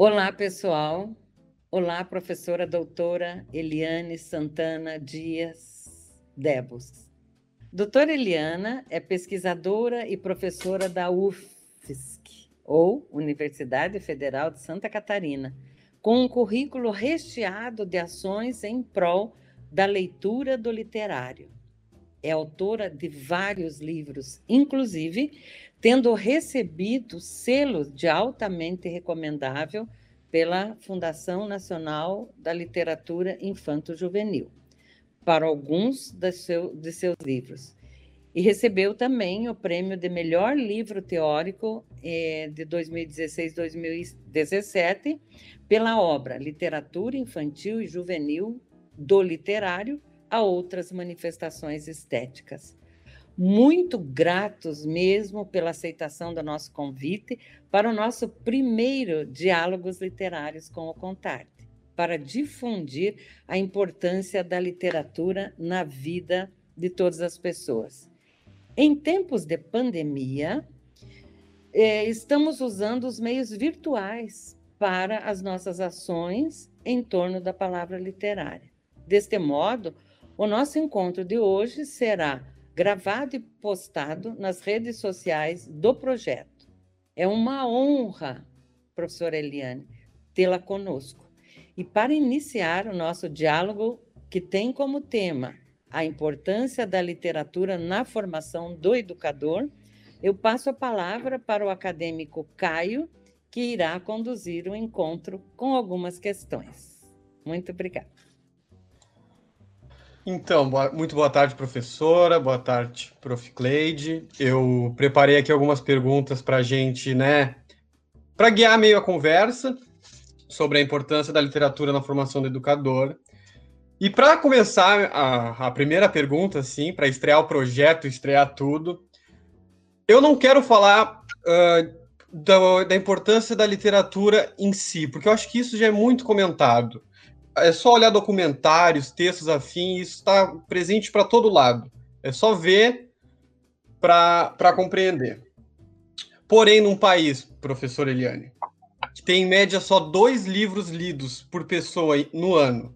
Olá, pessoal. Olá, professora doutora Eliane Santana Dias Debos. Doutora Eliana é pesquisadora e professora da UFSC, ou Universidade Federal de Santa Catarina, com um currículo recheado de ações em prol da leitura do literário. É autora de vários livros, inclusive tendo recebido selos de altamente recomendável pela Fundação Nacional da Literatura Infanto-Juvenil para alguns de, seu, de seus livros. E recebeu também o prêmio de melhor livro teórico eh, de 2016-2017 pela obra Literatura Infantil e Juvenil do Literário a outras manifestações estéticas. Muito gratos mesmo pela aceitação do nosso convite para o nosso primeiro Diálogos Literários com o Contarte para difundir a importância da literatura na vida de todas as pessoas. Em tempos de pandemia, é, estamos usando os meios virtuais para as nossas ações em torno da palavra literária. Deste modo, o nosso encontro de hoje será gravado e postado nas redes sociais do projeto. É uma honra, professora Eliane, tê-la conosco. E para iniciar o nosso diálogo, que tem como tema a importância da literatura na formação do educador, eu passo a palavra para o acadêmico Caio, que irá conduzir o encontro com algumas questões. Muito obrigada. Então, boa, muito boa tarde, professora, boa tarde, prof. Cleide. Eu preparei aqui algumas perguntas para a gente, né, para guiar meio a conversa sobre a importância da literatura na formação do educador. E para começar a, a, primeira pergunta, assim, para estrear o projeto, estrear tudo, eu não quero falar uh, da, da, importância da literatura em si, porque eu acho que isso já é muito comentado. É só olhar documentários, textos afins, isso está presente para todo lado. É só ver para compreender. Porém, num país, professor Eliane, que tem em média só dois livros lidos por pessoa no ano,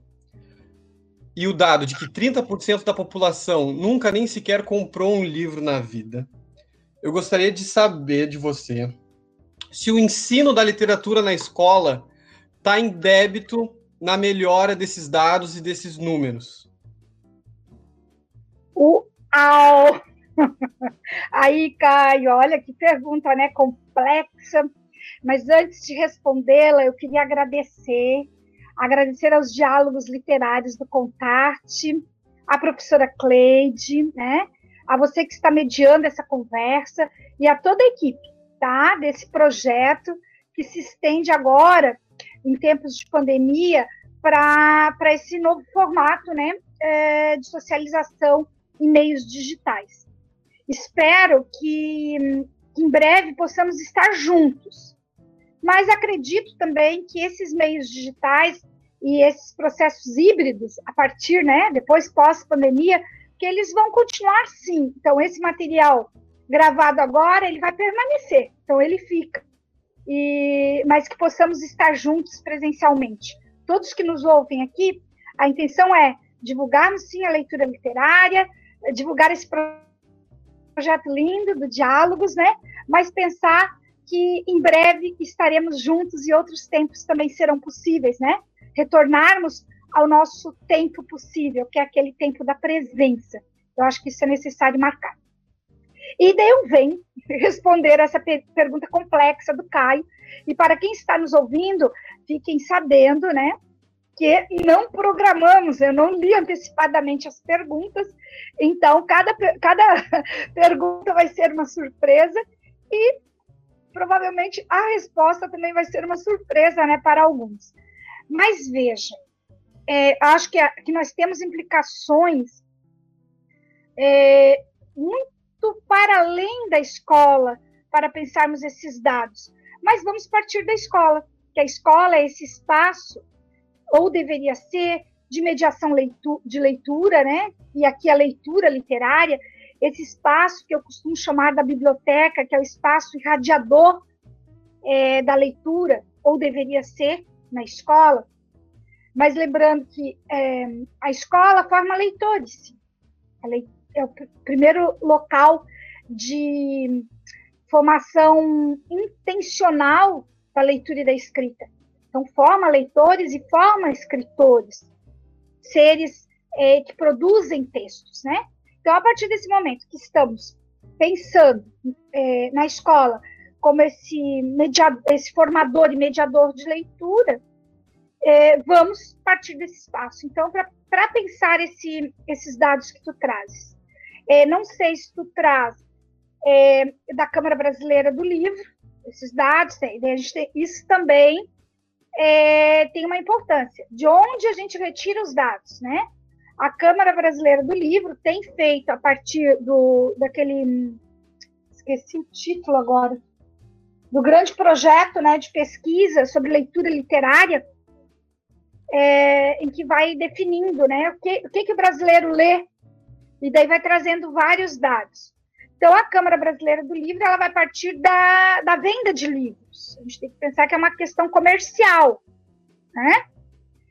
e o dado de que 30% da população nunca nem sequer comprou um livro na vida, eu gostaria de saber de você se o ensino da literatura na escola está em débito na melhora desses dados e desses números. Uau! Aí, Caio, olha que pergunta, né? Complexa mas antes de respondê-la, eu queria agradecer, agradecer aos diálogos literários do Contarte, à professora Cleide, né? A você que está mediando essa conversa e a toda a equipe, tá? Desse projeto que se estende agora, em tempos de pandemia, para esse novo formato, né? É, de socialização em meios digitais. Espero que, que em breve possamos estar juntos, mas acredito também que esses meios digitais e esses processos híbridos, a partir, né, depois pós-pandemia, que eles vão continuar sim. Então, esse material gravado agora, ele vai permanecer, então ele fica. E, mas que possamos estar juntos presencialmente. Todos que nos ouvem aqui, a intenção é divulgarmos sim a leitura literária, divulgar esse projeto lindo do Diálogos, né? Mas pensar que em breve estaremos juntos e outros tempos também serão possíveis, né? Retornarmos ao nosso tempo possível, que é aquele tempo da presença. Eu acho que isso é necessário marcar. E eu venho responder essa pergunta complexa do Caio. E para quem está nos ouvindo, fiquem sabendo, né? Que não programamos, eu não li antecipadamente as perguntas, então cada, cada pergunta vai ser uma surpresa. E provavelmente a resposta também vai ser uma surpresa né, para alguns. Mas veja, é, acho que, a, que nós temos implicações é, muito para além da escola para pensarmos esses dados. Mas vamos partir da escola, que a escola é esse espaço, ou deveria ser, de mediação leitu de leitura, né? E aqui a leitura literária, esse espaço que eu costumo chamar da biblioteca, que é o espaço irradiador é, da leitura, ou deveria ser na escola, mas lembrando que é, a escola forma leitores. É o primeiro local de formação intencional da leitura e da escrita. Então, forma leitores e forma escritores, seres é, que produzem textos, né? Então, a partir desse momento que estamos pensando é, na escola como esse, mediador, esse formador e mediador de leitura, é, vamos partir desse espaço. Então, para pensar esse, esses dados que tu trazes, é, não sei se tu traz é, da Câmara Brasileira do Livro, esses dados, gente tem, isso também é, tem uma importância. De onde a gente retira os dados, né? A Câmara Brasileira do Livro tem feito a partir do daquele esqueci o título agora do grande projeto, né, de pesquisa sobre leitura literária, é, em que vai definindo, né, o que, o que que o brasileiro lê e daí vai trazendo vários dados. Então, a Câmara Brasileira do Livro ela vai partir da, da venda de livros. A gente tem que pensar que é uma questão comercial, né?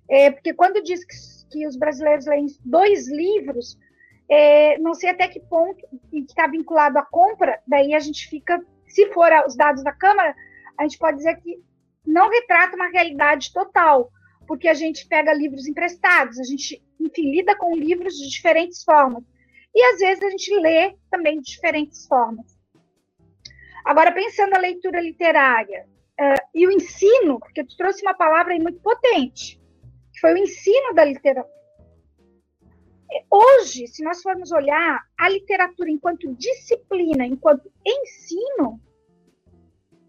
É, porque quando diz que, que os brasileiros leem dois livros, é, não sei até que ponto e que está vinculado à compra, daí a gente fica, se for os dados da Câmara, a gente pode dizer que não retrata uma realidade total, porque a gente pega livros emprestados, a gente, enfim, lida com livros de diferentes formas. E às vezes a gente lê também de diferentes formas. Agora, pensando na leitura literária uh, e o ensino, porque tu trouxe uma palavra aí muito potente, que foi o ensino da literatura. Hoje, se nós formos olhar a literatura enquanto disciplina, enquanto ensino,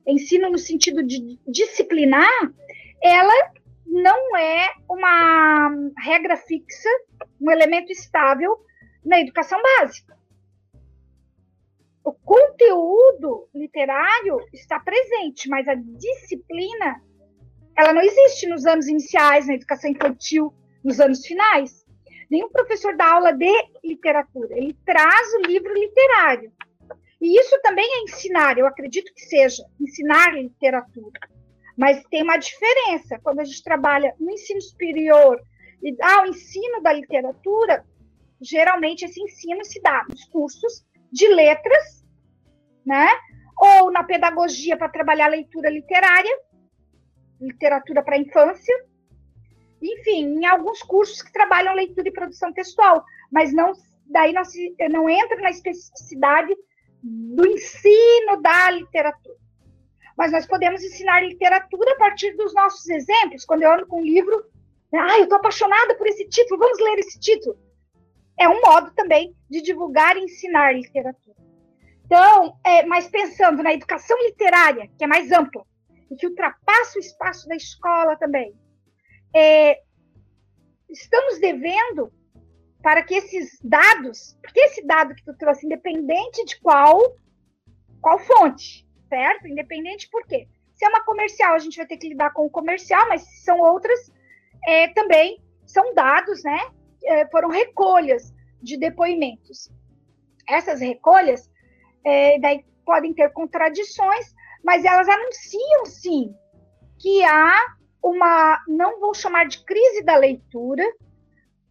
ensino no sentido de disciplinar, ela não é uma regra fixa, um elemento estável na educação básica. O conteúdo literário está presente, mas a disciplina ela não existe nos anos iniciais, na educação infantil, nos anos finais. Nenhum professor dá aula de literatura, ele traz o livro literário. E isso também é ensinar, eu acredito que seja ensinar literatura. Mas tem uma diferença quando a gente trabalha no ensino superior e ah, o ensino da literatura, geralmente esse ensino se dá nos cursos de letras, né? Ou na pedagogia para trabalhar leitura literária, literatura para infância, enfim, em alguns cursos que trabalham leitura e produção textual, mas não daí não se não entra na especificidade do ensino da literatura. Mas nós podemos ensinar literatura a partir dos nossos exemplos. Quando eu ando com um livro, ah, eu estou apaixonada por esse título, vamos ler esse título é um modo também de divulgar e ensinar literatura. Então, é, mas pensando na educação literária, que é mais ampla, e que ultrapassa o espaço da escola também, é, estamos devendo para que esses dados, porque esse dado que tu trouxe, independente de qual, qual fonte, certo? Independente por quê? Se é uma comercial, a gente vai ter que lidar com o comercial, mas se são outras, é, também são dados, né? É, foram recolhas de depoimentos. Essas recolhas é, daí podem ter contradições, mas elas anunciam sim que há uma, não vou chamar de crise da leitura,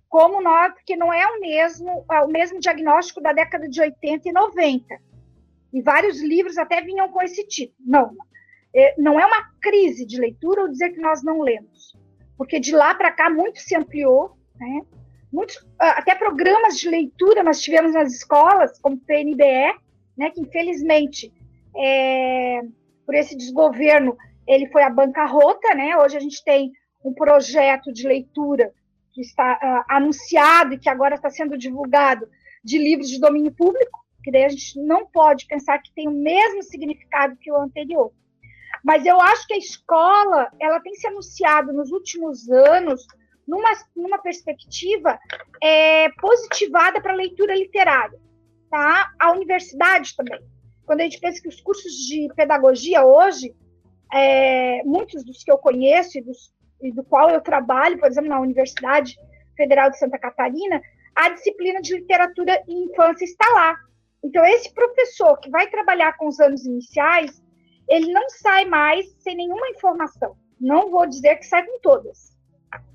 como nós, porque não é o mesmo, é o mesmo diagnóstico da década de 80 e 90. E vários livros até vinham com esse título. Não, é, não é uma crise de leitura ou dizer que nós não lemos, porque de lá para cá muito se ampliou, né? Muitos, ah, até programas de leitura nós tivemos nas escolas, como o PNBE, né, que infelizmente, é, por esse desgoverno, ele foi à bancarrota, né? Hoje a gente tem um projeto de leitura que está uh, anunciado e que agora está sendo divulgado de livros de domínio público, que daí a gente não pode pensar que tem o mesmo significado que o anterior. Mas eu acho que a escola, ela tem se anunciado nos últimos anos numa, numa perspectiva é, positivada para a leitura literária. Tá? A universidade também. Quando a gente pensa que os cursos de pedagogia hoje, é, muitos dos que eu conheço e, dos, e do qual eu trabalho, por exemplo, na Universidade Federal de Santa Catarina, a disciplina de literatura e infância está lá. Então, esse professor que vai trabalhar com os anos iniciais, ele não sai mais sem nenhuma informação Não vou dizer que sai com todas,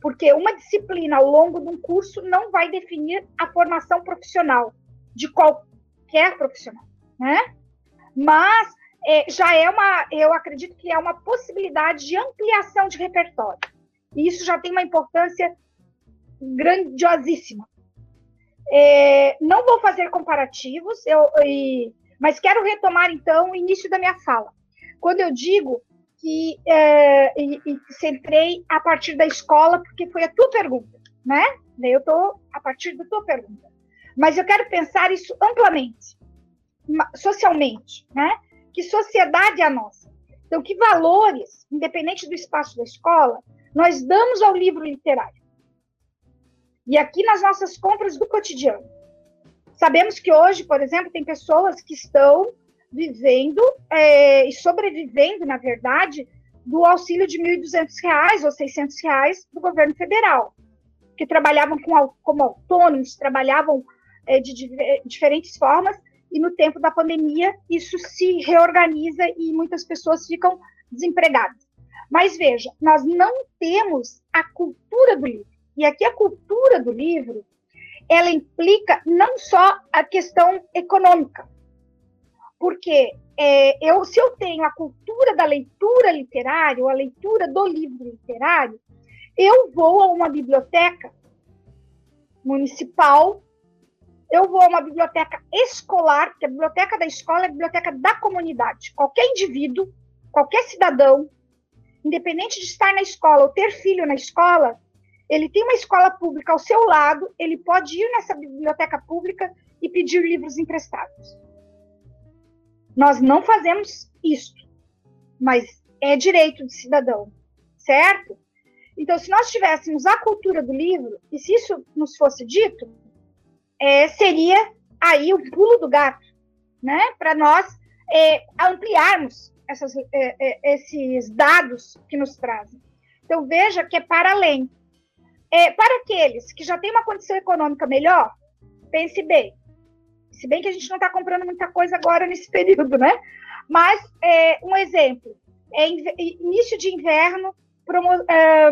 porque uma disciplina ao longo de um curso não vai definir a formação profissional de qualquer profissional, né? Mas é, já é uma, eu acredito que é uma possibilidade de ampliação de repertório. E isso já tem uma importância grandiosíssima. É, não vou fazer comparativos, eu, e, mas quero retomar então o início da minha fala. Quando eu digo que é, e, e centrei a partir da escola, porque foi a tua pergunta, né? Eu estou a partir da tua pergunta. Mas eu quero pensar isso amplamente, socialmente, né? Que sociedade é a nossa? Então, que valores, independente do espaço da escola, nós damos ao livro literário? E aqui nas nossas compras do cotidiano. Sabemos que hoje, por exemplo, tem pessoas que estão vivendo é, e sobrevivendo, na verdade, do auxílio de R$ 1.200 ou 600 reais do governo federal, que trabalhavam com, como autônomos, trabalhavam é, de diferentes formas, e no tempo da pandemia isso se reorganiza e muitas pessoas ficam desempregadas. Mas veja, nós não temos a cultura do livro. E aqui a cultura do livro, ela implica não só a questão econômica, porque é, eu, se eu tenho a cultura da leitura literária, ou a leitura do livro literário, eu vou a uma biblioteca municipal, eu vou a uma biblioteca escolar, porque a biblioteca da escola é a biblioteca da comunidade. Qualquer indivíduo, qualquer cidadão, independente de estar na escola ou ter filho na escola, ele tem uma escola pública ao seu lado, ele pode ir nessa biblioteca pública e pedir livros emprestados. Nós não fazemos isso, mas é direito de cidadão, certo? Então, se nós tivéssemos a cultura do livro, e se isso nos fosse dito, é, seria aí o pulo do gato, né? Para nós é, ampliarmos essas, é, é, esses dados que nos trazem. Então, veja que é para além. É, para aqueles que já têm uma condição econômica melhor, pense bem. Se bem que a gente não está comprando muita coisa agora nesse período, né? Mas, é, um exemplo, é início de inverno, promo, é,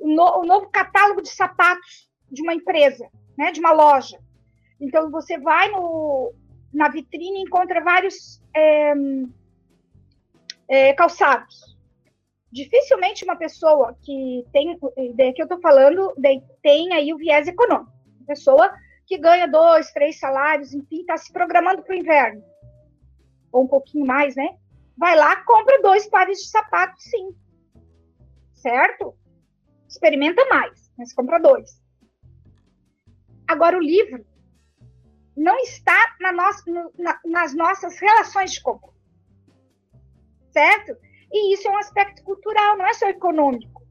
no, o novo catálogo de sapatos de uma empresa, né, de uma loja. Então, você vai no, na vitrine e encontra vários é, é, calçados dificilmente uma pessoa que tem, que eu estou falando, tem aí o viés econômico. Pessoa que ganha dois, três salários, enfim, está se programando para o inverno, ou um pouquinho mais, né? Vai lá, compra dois pares de sapatos, sim. Certo? Experimenta mais, mas compra dois. Agora, o livro não está na nossa, na, nas nossas relações de compra. Certo? E isso é um aspecto cultural, não é só econômico.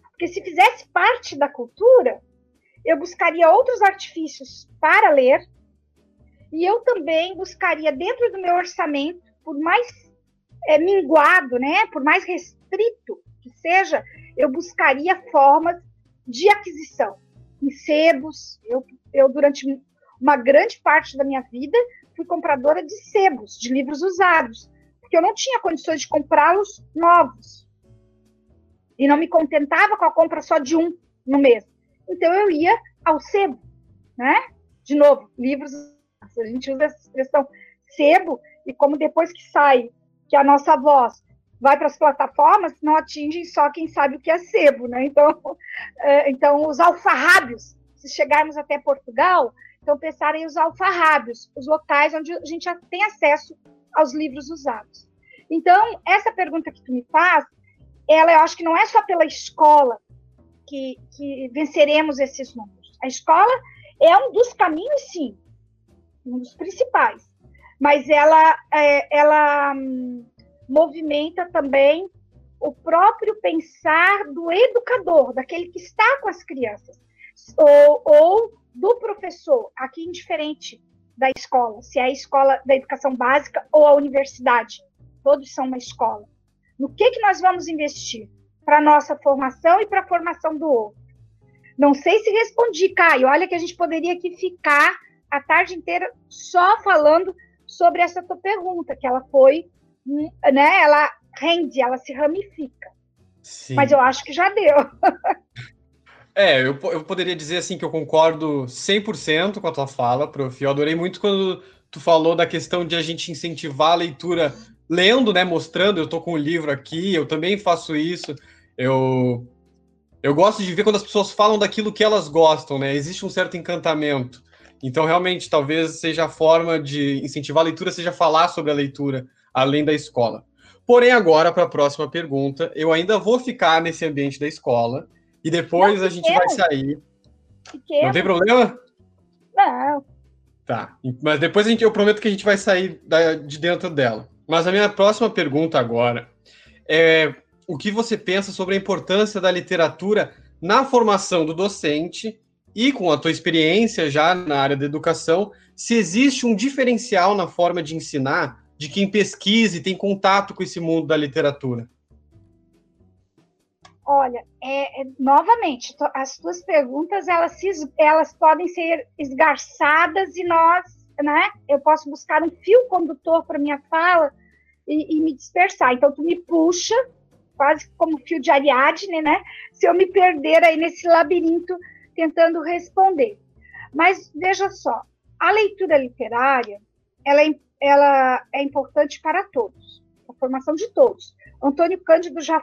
Porque se fizesse parte da cultura, eu buscaria outros artifícios para ler, e eu também buscaria, dentro do meu orçamento, por mais é, minguado, né, por mais restrito que seja, eu buscaria formas de aquisição. Em sebos, eu, eu durante uma grande parte da minha vida fui compradora de sebos, de livros usados porque eu não tinha condições de comprá-los novos. E não me contentava com a compra só de um no mês. Então eu ia ao sebo, né? De novo, livros, a gente usa essa expressão sebo, e como depois que sai, que a nossa voz vai para as plataformas, não atingem só quem sabe o que é sebo, né? Então, é, então os alfarrábios, se chegarmos até Portugal, então pensar em os alfarrábios, os locais onde a gente tem acesso aos livros usados. Então, essa pergunta que tu me faz, ela eu acho que não é só pela escola que, que venceremos esses números. A escola é um dos caminhos, sim, um dos principais, mas ela, é, ela hum, movimenta também o próprio pensar do educador, daquele que está com as crianças, ou, ou do professor, aqui indiferente da escola, se é a escola da educação básica ou a universidade, todos são uma escola. No que, que nós vamos investir para a nossa formação e para a formação do outro? Não sei se respondi, Caio. Olha que a gente poderia aqui ficar a tarde inteira só falando sobre essa tua pergunta, que ela foi, né, ela rende, ela se ramifica. Sim. Mas eu acho que já deu. É, eu, eu poderia dizer assim que eu concordo 100% com a tua fala, prof. Eu adorei muito quando tu falou da questão de a gente incentivar a leitura lendo, né, mostrando, eu tô com o livro aqui, eu também faço isso. Eu eu gosto de ver quando as pessoas falam daquilo que elas gostam, né? Existe um certo encantamento. Então, realmente, talvez seja a forma de incentivar a leitura, seja falar sobre a leitura, além da escola. Porém, agora, para a próxima pergunta, eu ainda vou ficar nesse ambiente da escola e depois Não, a gente vai sair. Não tem problema? Não. Tá. Mas depois a gente, eu prometo que a gente vai sair da, de dentro dela. Mas a minha próxima pergunta agora é o que você pensa sobre a importância da literatura na formação do docente e com a tua experiência já na área da educação, se existe um diferencial na forma de ensinar de quem pesquisa e tem contato com esse mundo da literatura? Olha, é, é, novamente, as tuas perguntas elas, se, elas podem ser esgarçadas e nós, né? Eu posso buscar um fio condutor para minha fala e, e, me dispersar. Então tu me puxa, quase como fio de Ariadne, né? Se eu me perder aí nesse labirinto tentando responder. Mas veja só, a leitura literária ela é, ela é importante para todos, a formação de todos. Antônio Cândido já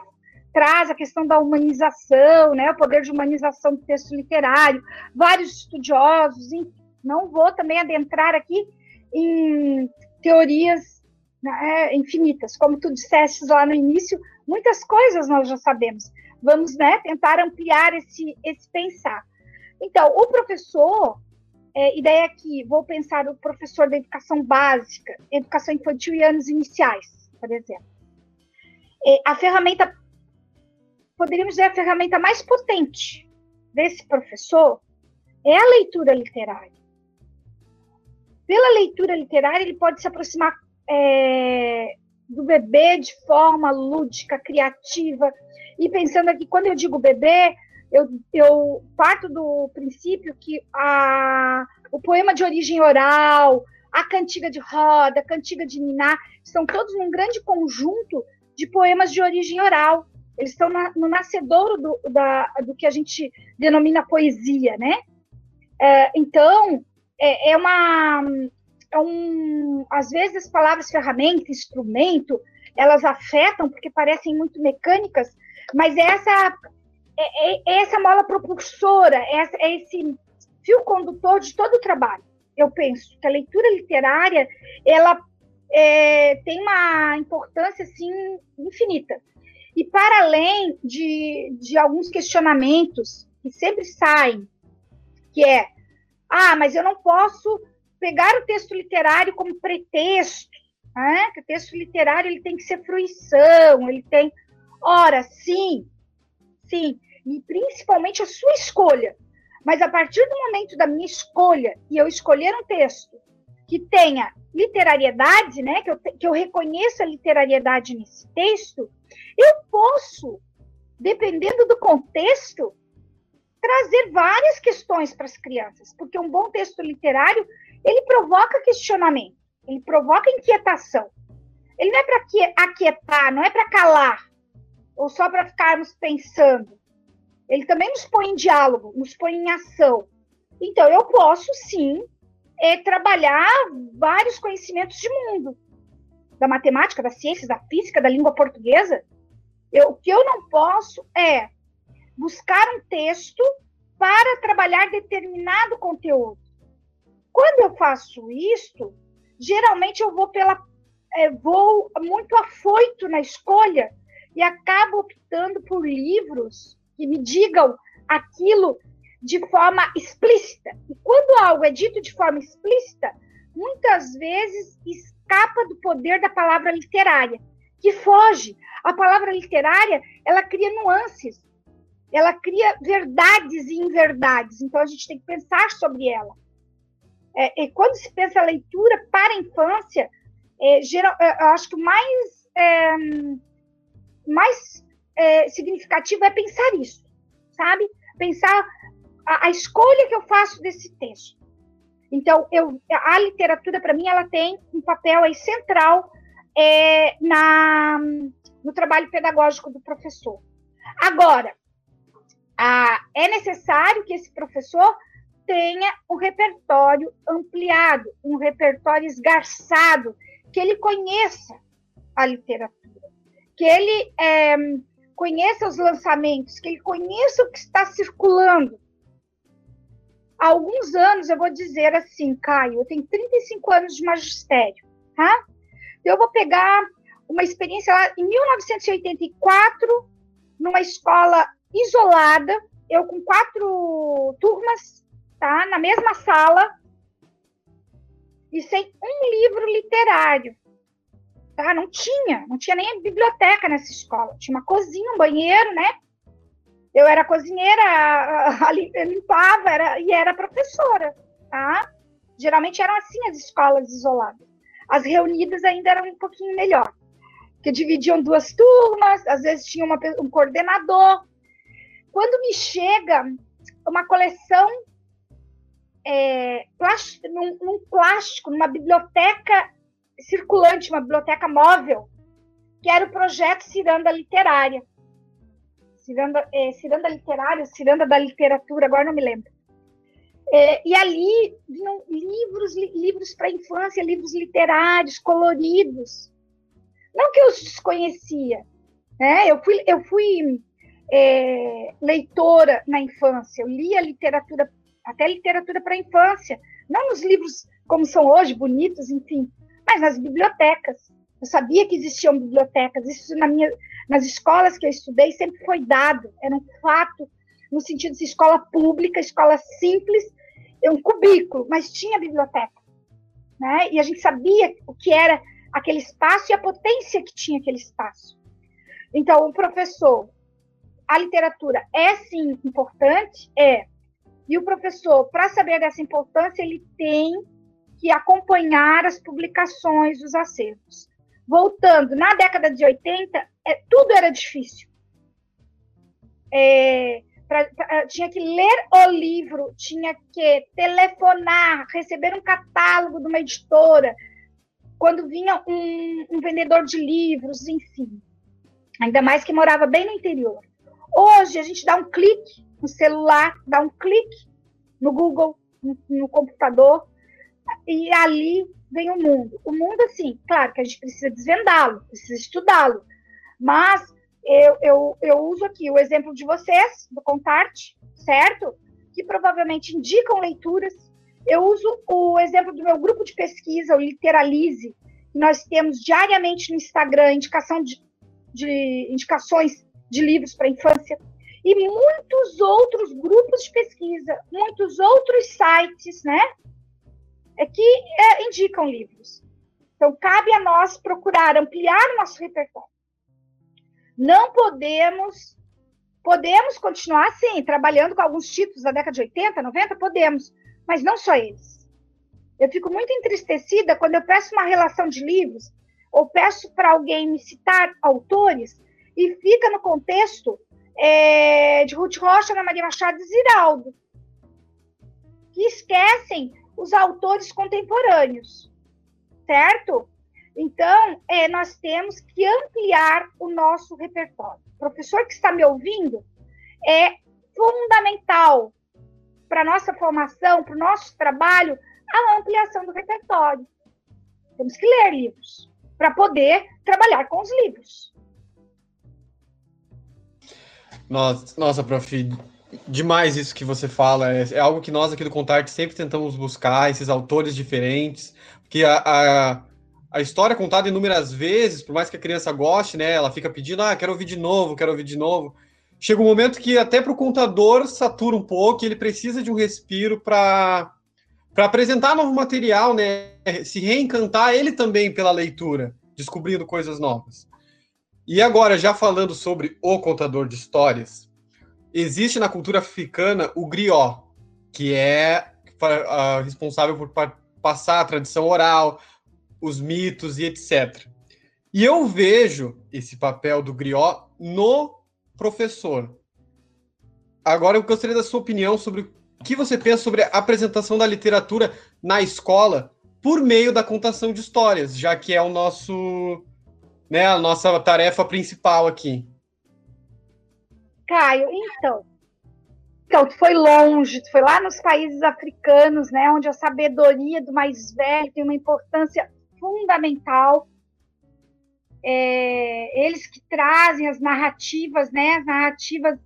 traz a questão da humanização, né, o poder de humanização do texto literário, vários estudiosos, não vou também adentrar aqui em teorias né, infinitas, como tu disseste lá no início, muitas coisas nós já sabemos. Vamos né, tentar ampliar esse, esse pensar. Então, o professor, é, ideia aqui, vou pensar o professor da educação básica, educação infantil e anos iniciais, por exemplo. É, a ferramenta poderíamos dizer, a ferramenta mais potente desse professor é a leitura literária. Pela leitura literária, ele pode se aproximar é, do bebê de forma lúdica, criativa. E pensando aqui, quando eu digo bebê, eu, eu parto do princípio que a, o poema de origem oral, a cantiga de roda, a cantiga de niná, são todos um grande conjunto de poemas de origem oral eles estão na, no nascedouro do, da, do que a gente denomina poesia, né? É, então, é, é, uma. É um, às vezes, as palavras ferramenta, instrumento, elas afetam porque parecem muito mecânicas, mas essa é, é, é essa mola propulsora, é, é esse fio condutor de todo o trabalho. Eu penso que a leitura literária ela é, tem uma importância assim infinita. E para além de, de alguns questionamentos que sempre saem, que é, ah, mas eu não posso pegar o texto literário como pretexto, né? que o texto literário ele tem que ser fruição, ele tem, ora, sim, sim, e principalmente a sua escolha. Mas a partir do momento da minha escolha e eu escolher um texto que tenha literariedade, né, que eu, que eu reconheça a literariedade nesse texto, eu posso, dependendo do contexto, trazer várias questões para as crianças, porque um bom texto literário, ele provoca questionamento, ele provoca inquietação. Ele não é para aquietar, não é para calar, ou só para ficarmos pensando. Ele também nos põe em diálogo, nos põe em ação. Então, eu posso, sim, é, trabalhar vários conhecimentos de mundo, da matemática, das ciências, da física, da língua portuguesa, eu, o que eu não posso é buscar um texto para trabalhar determinado conteúdo. Quando eu faço isso, geralmente eu vou pela é, vou muito afoito na escolha e acabo optando por livros que me digam aquilo de forma explícita. E quando algo é dito de forma explícita, muitas vezes escapa do poder da palavra literária, que foge a palavra literária, ela cria nuances, ela cria verdades e inverdades, então a gente tem que pensar sobre ela. É, e quando se pensa a leitura para a infância, é, geral, é, eu acho que o mais, é, mais é, significativo é pensar isso, sabe? Pensar a, a, escolha que eu faço desse texto. Então, eu, a literatura, para mim, ela tem um papel aí central é, na, no trabalho pedagógico do professor. Agora, a, é necessário que esse professor tenha um repertório ampliado, um repertório esgarçado, que ele conheça a literatura, que ele é, conheça os lançamentos, que ele conheça o que está circulando. Há alguns anos, eu vou dizer assim, Caio, eu tenho 35 anos de magistério, tá? Eu vou pegar uma experiência lá em 1984, numa escola isolada, eu com quatro turmas, tá? Na mesma sala, e sem um livro literário. Tá? Não tinha, não tinha nem biblioteca nessa escola. Tinha uma cozinha, um banheiro, né? Eu era cozinheira, limpava era, e era professora, tá? Geralmente eram assim as escolas isoladas. As reunidas ainda eram um pouquinho melhor, que dividiam duas turmas, às vezes tinha uma, um coordenador. Quando me chega uma coleção é, plástico, num, num plástico, numa biblioteca circulante, uma biblioteca móvel, que era o projeto Ciranda Literária. Ciranda, é, Ciranda Literária, Ciranda da Literatura, agora não me lembro. É, e ali vinham livros, li, livros para infância, livros literários, coloridos. Não que eu os desconhecia, né? Eu fui, eu fui é, leitora na infância, eu lia literatura, até literatura para infância, não nos livros como são hoje, bonitos, enfim, mas nas bibliotecas. Eu sabia que existiam bibliotecas, isso na minha, nas escolas que eu estudei sempre foi dado, era um fato, no sentido de escola pública, escola simples, é um cubículo, mas tinha biblioteca. Né? E a gente sabia o que era aquele espaço e a potência que tinha aquele espaço. Então, o professor, a literatura é sim importante? É. E o professor, para saber dessa importância, ele tem que acompanhar as publicações dos acervos. Voltando, na década de 80, é, tudo era difícil. É, pra, pra, tinha que ler o livro, tinha que telefonar, receber um catálogo de uma editora, quando vinha um, um vendedor de livros, enfim. Ainda mais que morava bem no interior. Hoje, a gente dá um clique no celular, dá um clique no Google, no, no computador, e ali vem o mundo. O mundo, assim, claro que a gente precisa desvendá-lo, precisa estudá-lo, mas eu, eu, eu uso aqui o exemplo de vocês, do Contarte, certo? Que provavelmente indicam leituras. Eu uso o exemplo do meu grupo de pesquisa, o Literalize, que nós temos diariamente no Instagram indicação de, de indicações de livros para infância e muitos outros grupos de pesquisa, muitos outros sites, né? é que é, indicam livros. Então, cabe a nós procurar ampliar o nosso repertório. Não podemos, podemos continuar, sim, trabalhando com alguns títulos da década de 80, 90, podemos, mas não só eles. Eu fico muito entristecida quando eu peço uma relação de livros, ou peço para alguém me citar autores, e fica no contexto é, de Ruth Rocha, Ana Maria Machado e Ziraldo, que esquecem os autores contemporâneos, certo? Então, é, nós temos que ampliar o nosso repertório. O professor que está me ouvindo é fundamental para a nossa formação, para o nosso trabalho, a ampliação do repertório. Temos que ler livros para poder trabalhar com os livros. Nossa, nossa, prof, demais isso que você fala. É, é, algo que nós aqui do Contarte sempre tentamos buscar, esses autores diferentes, porque a, a, a, história contada inúmeras vezes, por mais que a criança goste, né? Ela fica pedindo, ah, quero ouvir de novo, quero ouvir de novo. Chega um momento que até para o contador satura um pouco, ele precisa de um respiro para para apresentar novo material, né? Se reencantar ele também pela leitura, descobrindo coisas novas. E agora, já falando sobre o contador de histórias, existe na cultura africana o griot, que é responsável por pa passar a tradição oral, os mitos e etc. E eu vejo esse papel do griot no professor. Agora eu gostaria da sua opinião sobre o que você pensa sobre a apresentação da literatura na escola por meio da contação de histórias, já que é o nosso, né, a nossa tarefa principal aqui. Caio, então. Então, tu foi longe, tu foi lá nos países africanos, né, onde a sabedoria do mais velho tem uma importância fundamental. É, eles que trazem as narrativas, né, as narrativas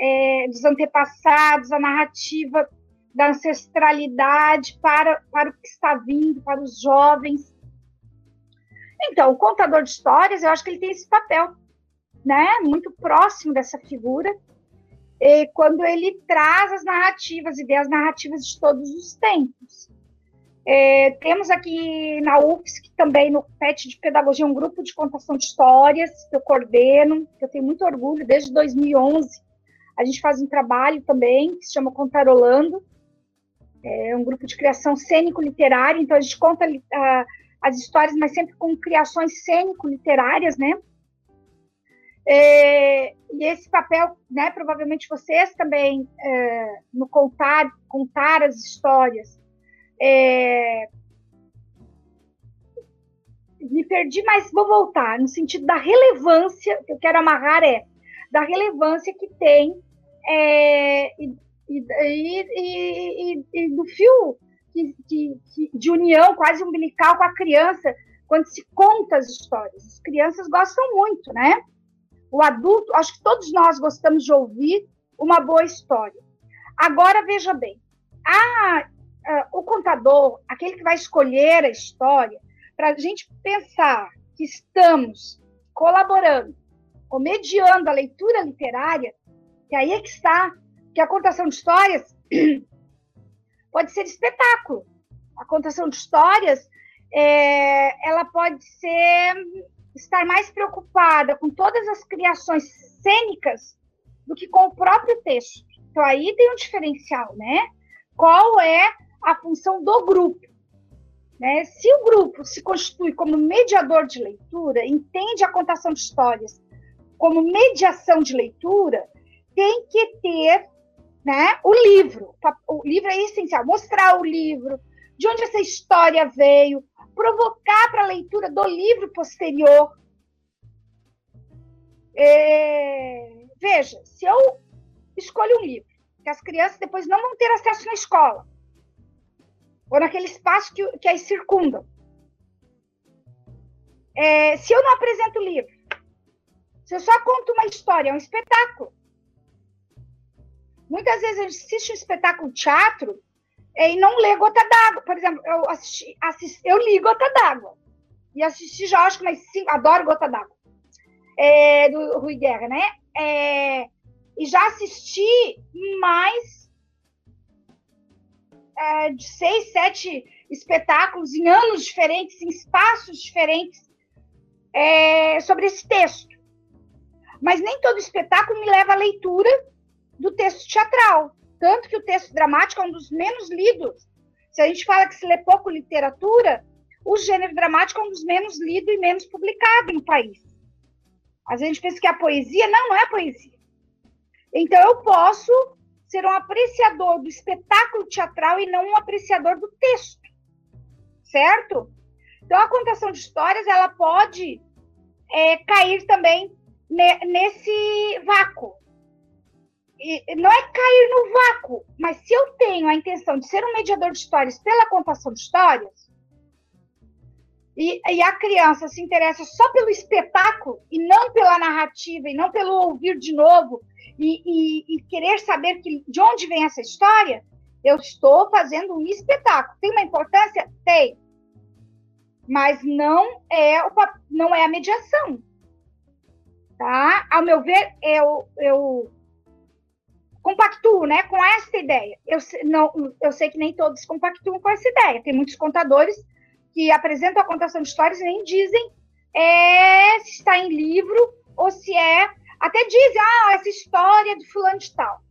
é, dos antepassados, a narrativa da ancestralidade para, para o que está vindo, para os jovens. Então, o contador de histórias, eu acho que ele tem esse papel, né, muito próximo dessa figura, quando ele traz as narrativas, ideias narrativas de todos os tempos. É, temos aqui na UFSC, também no PET de Pedagogia, um grupo de contação de histórias que eu coordeno, que eu tenho muito orgulho, desde 2011. A gente faz um trabalho também, que se chama Contarolando, é um grupo de criação cênico-literária, então a gente conta uh, as histórias, mas sempre com criações cênico-literárias, né? É, e esse papel, né, provavelmente vocês também, é, no contar, contar as histórias, é, me perdi, mas vou voltar, no sentido da relevância, que eu quero amarrar é, da relevância que tem é, e, e, e, e, do fio que, que, de união quase umbilical com a criança quando se conta as histórias. As crianças gostam muito, né? O adulto, acho que todos nós gostamos de ouvir uma boa história. Agora, veja bem, a, a, o contador, aquele que vai escolher a história, para a gente pensar que estamos colaborando, ou mediando a leitura literária, que aí é que está, que a contação de histórias pode ser espetáculo. A contação de histórias, é, ela pode ser estar mais preocupada com todas as criações cênicas do que com o próprio texto. Então aí tem um diferencial, né? Qual é a função do grupo? Né? Se o grupo se constitui como mediador de leitura, entende a contação de histórias como mediação de leitura, tem que ter né, o livro. O livro é essencial. Mostrar o livro, de onde essa história veio, provocar para a leitura do livro posterior. É, veja, se eu escolho um livro que as crianças depois não vão ter acesso na escola, ou naquele espaço que, que as circundam, é, se eu não apresento o livro, se eu só conto uma história, é um espetáculo. Muitas vezes a gente assiste um espetáculo teatro e não lê Gota d'Água. Por exemplo, eu, assisti, assisti, eu li Gota d'Água. E assisti já, acho que mais cinco, adoro Gota d'Água. É, do Rui Guerra, né? É, e já assisti mais é, de seis, sete espetáculos em anos diferentes, em espaços diferentes, é, sobre esse texto. Mas nem todo espetáculo me leva à leitura do texto teatral. Tanto que o texto dramático é um dos menos lidos. Se a gente fala que se lê pouco literatura, o gênero dramático é um dos menos lido e menos publicado no país. Às vezes a gente pensa que a poesia não, não é poesia. Então eu posso ser um apreciador do espetáculo teatral e não um apreciador do texto. Certo? Então a contação de histórias ela pode é, cair também nesse vácuo não é cair no vácuo, mas se eu tenho a intenção de ser um mediador de histórias pela contação de histórias, e, e, a criança se interessa só pelo espetáculo e não pela narrativa, e não pelo ouvir de novo, e, e, e querer saber que, de onde vem essa história, eu estou fazendo um espetáculo. Tem uma importância? Tem. Mas não é, o, não é a mediação. Tá? Ao meu ver, eu, eu compactuo né, com essa ideia. Eu, não, eu sei que nem todos compactuam com essa ideia. Tem muitos contadores que apresentam a contação de histórias e nem dizem é, se está em livro ou se é. Até dizem, ah, essa história é do fulano de tal.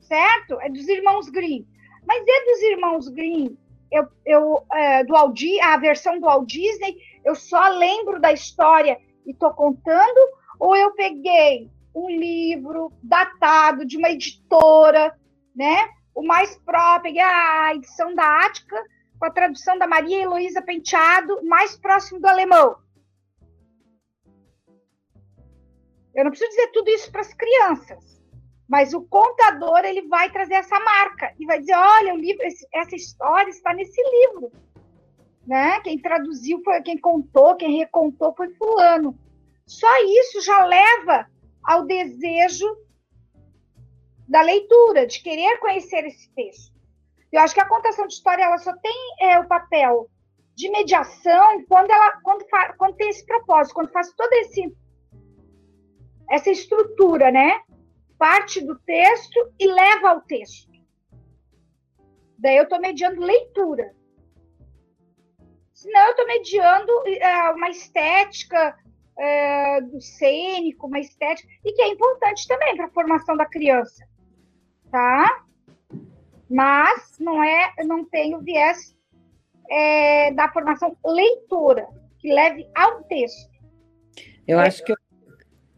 Certo? É dos irmãos Grimm. Mas é dos irmãos Grimm, eu, eu, é, do Walt, a versão do Walt Disney, eu só lembro da história e estou contando, ou eu peguei um livro datado de uma editora, né? O mais próprio, a edição da Ática, com a tradução da Maria Heloísa Penteado, mais próximo do alemão. Eu não preciso dizer tudo isso para as crianças, mas o contador ele vai trazer essa marca e vai dizer, olha, o livro, essa história está nesse livro, né? Quem traduziu foi quem contou, quem recontou foi fulano. Só isso já leva ao desejo da leitura, de querer conhecer esse texto. Eu acho que a contação de história ela só tem é, o papel de mediação quando ela quando, quando tem esse propósito, quando faz toda esse essa estrutura, né? Parte do texto e leva ao texto. Daí eu estou mediando leitura. Senão eu estou mediando é, uma estética é, do cênico, uma estética, e que é importante também para a formação da criança. Tá? mas não é, não tem o viés é, da formação leitora que leve ao texto. Eu acho que eu,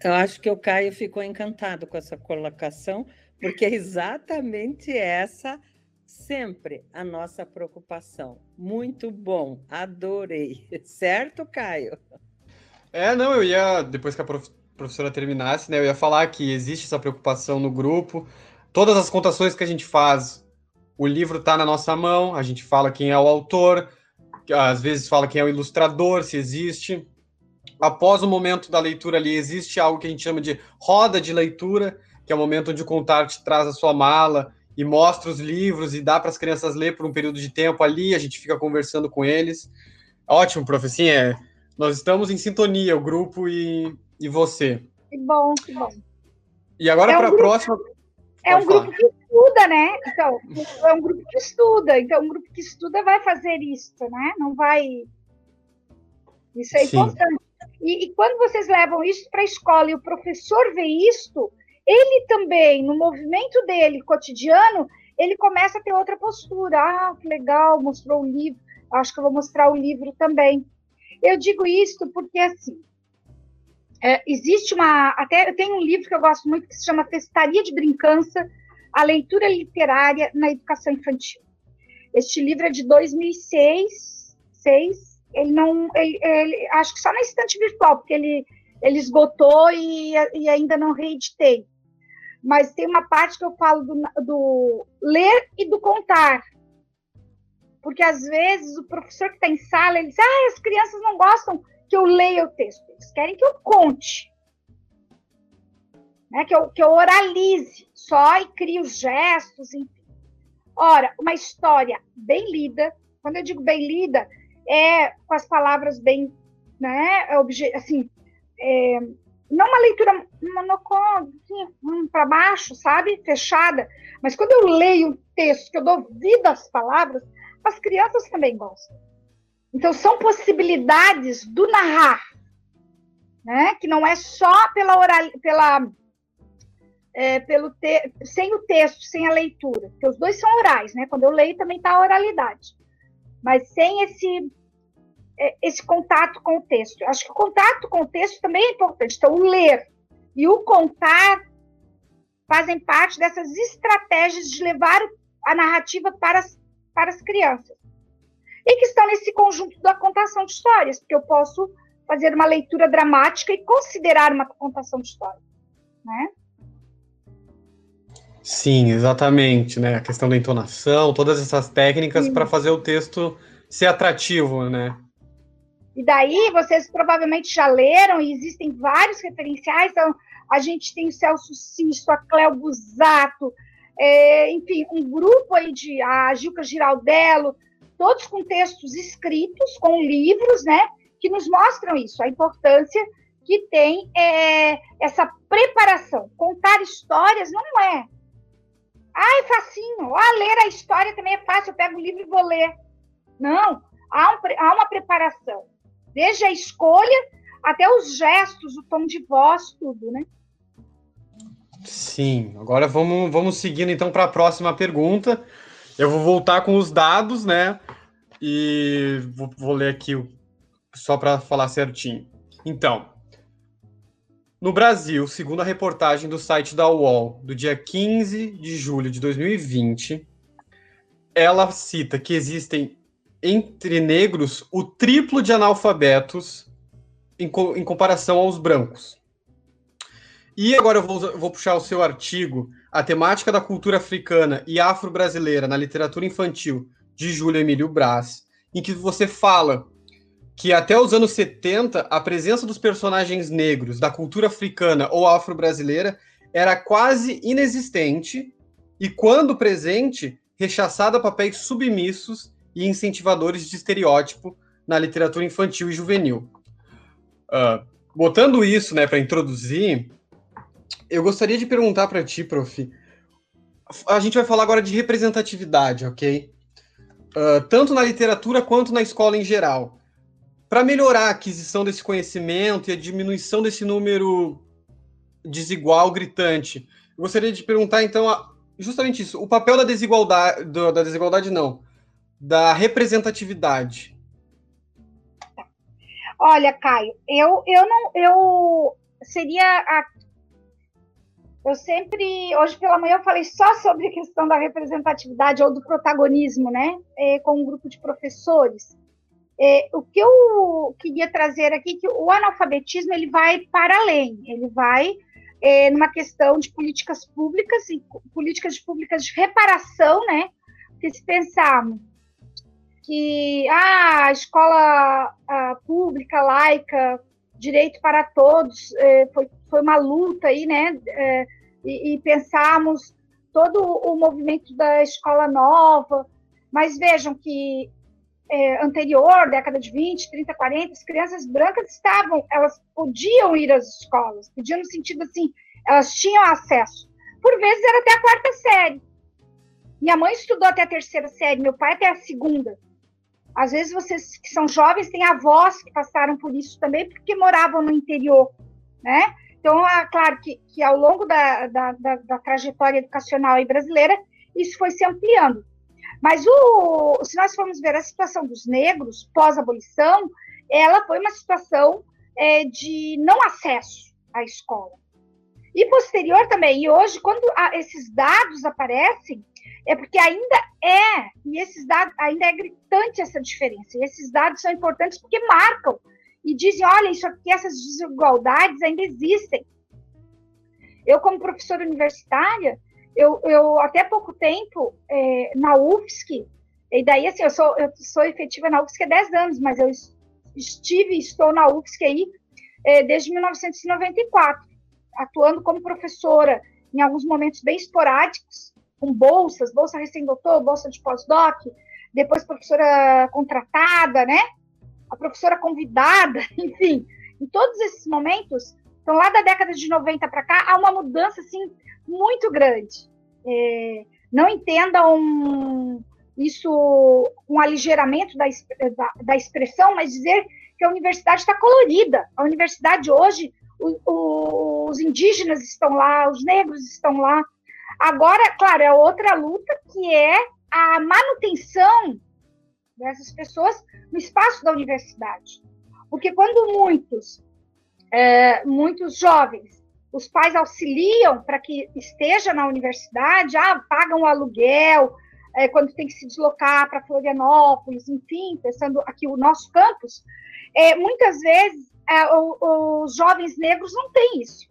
eu acho que o Caio ficou encantado com essa colocação, porque é exatamente essa sempre a nossa preocupação. Muito bom, adorei. Certo, Caio? É, não, eu ia, depois que a professora terminasse, né, eu ia falar que existe essa preocupação no grupo. Todas as contações que a gente faz o livro está na nossa mão, a gente fala quem é o autor, às vezes fala quem é o ilustrador, se existe. Após o momento da leitura ali, existe algo que a gente chama de roda de leitura, que é o momento onde o contar-te traz a sua mala e mostra os livros e dá para as crianças ler por um período de tempo ali, a gente fica conversando com eles. Ótimo, prof. Sim, é, nós estamos em sintonia, o grupo e, e você. Que bom, que bom. E agora é para a próxima é um grupo que estuda, né? Então, é um grupo que estuda. Então, um grupo que estuda vai fazer isso, né? Não vai. Isso é Sim. importante. E, e, quando vocês levam isso para a escola e o professor vê isto, ele também, no movimento dele cotidiano, ele começa a ter outra postura. Ah, que legal, mostrou o livro. Acho que eu vou mostrar o livro também. Eu digo isso porque, assim, é, existe uma. Até eu tenho um livro que eu gosto muito que se chama Testaria de Brincança, a leitura literária na educação infantil. Este livro é de 2006, seis, ele não, ele, ele, acho que só na estante virtual, porque ele, ele esgotou e, e ainda não reeditei. Mas tem uma parte que eu falo do, do ler e do contar, porque às vezes o professor que está em sala ele diz: ah, as crianças não gostam que eu leia o texto, eles querem que eu conte, né? que, eu, que eu oralize só e crie os gestos, enfim. Ora, uma história bem lida, quando eu digo bem lida, é com as palavras bem, né, assim, é, não uma leitura monocônica, assim, para baixo, sabe, fechada, mas quando eu leio o texto, que eu dou vida às palavras, as crianças também gostam. Então, são possibilidades do narrar, né? que não é só pela oral, pela, é, pelo te, sem o texto, sem a leitura, porque os dois são orais, né? Quando eu leio também está a oralidade, mas sem esse é, esse contato com o texto. Acho que o contato com o texto também é importante. Então, o ler e o contar fazem parte dessas estratégias de levar a narrativa para as, para as crianças e que está nesse conjunto da contação de histórias, porque eu posso fazer uma leitura dramática e considerar uma contação de história, né? Sim, exatamente, né? A questão da entonação, todas essas técnicas para fazer o texto ser atrativo, né? E daí vocês provavelmente já leram e existem vários referenciais. Então, a gente tem o Celso Sisto, a Cléo Busato, é, enfim, um grupo aí de a Gilca Giraldello, todos com textos escritos, com livros, né, que nos mostram isso, a importância que tem é, essa preparação. Contar histórias não é. Ah, é facinho. Ah, ler a história também é fácil. Eu pego o livro e vou ler. Não, há, um, há uma preparação. Desde a escolha até os gestos, o tom de voz, tudo, né? Sim, agora vamos, vamos seguindo então para a próxima pergunta. Eu vou voltar com os dados, né? E vou, vou ler aqui só para falar certinho. Então, no Brasil, segundo a reportagem do site da UOL, do dia 15 de julho de 2020, ela cita que existem entre negros o triplo de analfabetos em, co em comparação aos brancos. E agora eu vou, vou puxar o seu artigo, A Temática da Cultura Africana e Afro-Brasileira na Literatura Infantil, de Júlio Emílio Brás, em que você fala que até os anos 70, a presença dos personagens negros da cultura africana ou afro-brasileira era quase inexistente e, quando presente, rechaçada a papéis submissos e incentivadores de estereótipo na literatura infantil e juvenil. Uh, botando isso né, para introduzir, eu gostaria de perguntar para ti, prof. A gente vai falar agora de representatividade, ok? Uh, tanto na literatura quanto na escola em geral. Para melhorar a aquisição desse conhecimento e a diminuição desse número desigual, gritante, eu gostaria de perguntar, então, justamente isso: o papel da desigualdade, da desigualdade não, da representatividade. Olha, Caio, eu, eu não, eu seria a, eu sempre, hoje pela manhã eu falei só sobre a questão da representatividade ou do protagonismo, né, é, com um grupo de professores. É, o que eu queria trazer aqui é que o analfabetismo ele vai para além, ele vai é, numa questão de políticas públicas e políticas públicas de reparação, né? Porque se pensarmos que ah, a escola a pública, laica, direito para todos, é, foi, foi uma luta aí, né? É, e, e pensarmos todo o movimento da escola nova, mas vejam que é, anterior, década de 20, 30, 40, as crianças brancas estavam, elas podiam ir às escolas, podiam no sentido assim, elas tinham acesso. Por vezes era até a quarta série. Minha mãe estudou até a terceira série, meu pai até a segunda. Às vezes vocês que são jovens têm avós que passaram por isso também, porque moravam no interior, né? Então, é claro que, que ao longo da, da, da, da trajetória educacional brasileira, isso foi se ampliando. Mas o, se nós formos ver a situação dos negros pós-abolição, ela foi uma situação é, de não acesso à escola. E posterior também, e hoje, quando esses dados aparecem, é porque ainda é, e esses dados, ainda é gritante essa diferença. E esses dados são importantes porque marcam e dizem, olha, isso aqui, essas desigualdades ainda existem. Eu, como professora universitária, eu, eu até pouco tempo, é, na UFSC, e daí, assim, eu sou, eu sou efetiva na UFSC há 10 anos, mas eu estive estou na UFSC aí é, desde 1994, atuando como professora em alguns momentos bem esporádicos, com bolsas, bolsa recém-doutor, bolsa de pós-doc, depois professora contratada, né? A professora convidada, enfim, em todos esses momentos, então lá da década de 90 para cá, há uma mudança, assim, muito grande. É, não entendam isso um aligeiramento da, da, da, expressão, mas dizer que a universidade está colorida. A universidade hoje, o, o, os indígenas estão lá, os negros estão lá. Agora, claro, é outra luta que é a manutenção dessas pessoas no espaço da universidade. Porque quando muitos, é, muitos jovens os pais auxiliam para que esteja na universidade, ah, pagam o aluguel, é, quando tem que se deslocar para Florianópolis, enfim, pensando aqui o nosso campus, é, muitas vezes é, o, os jovens negros não têm isso.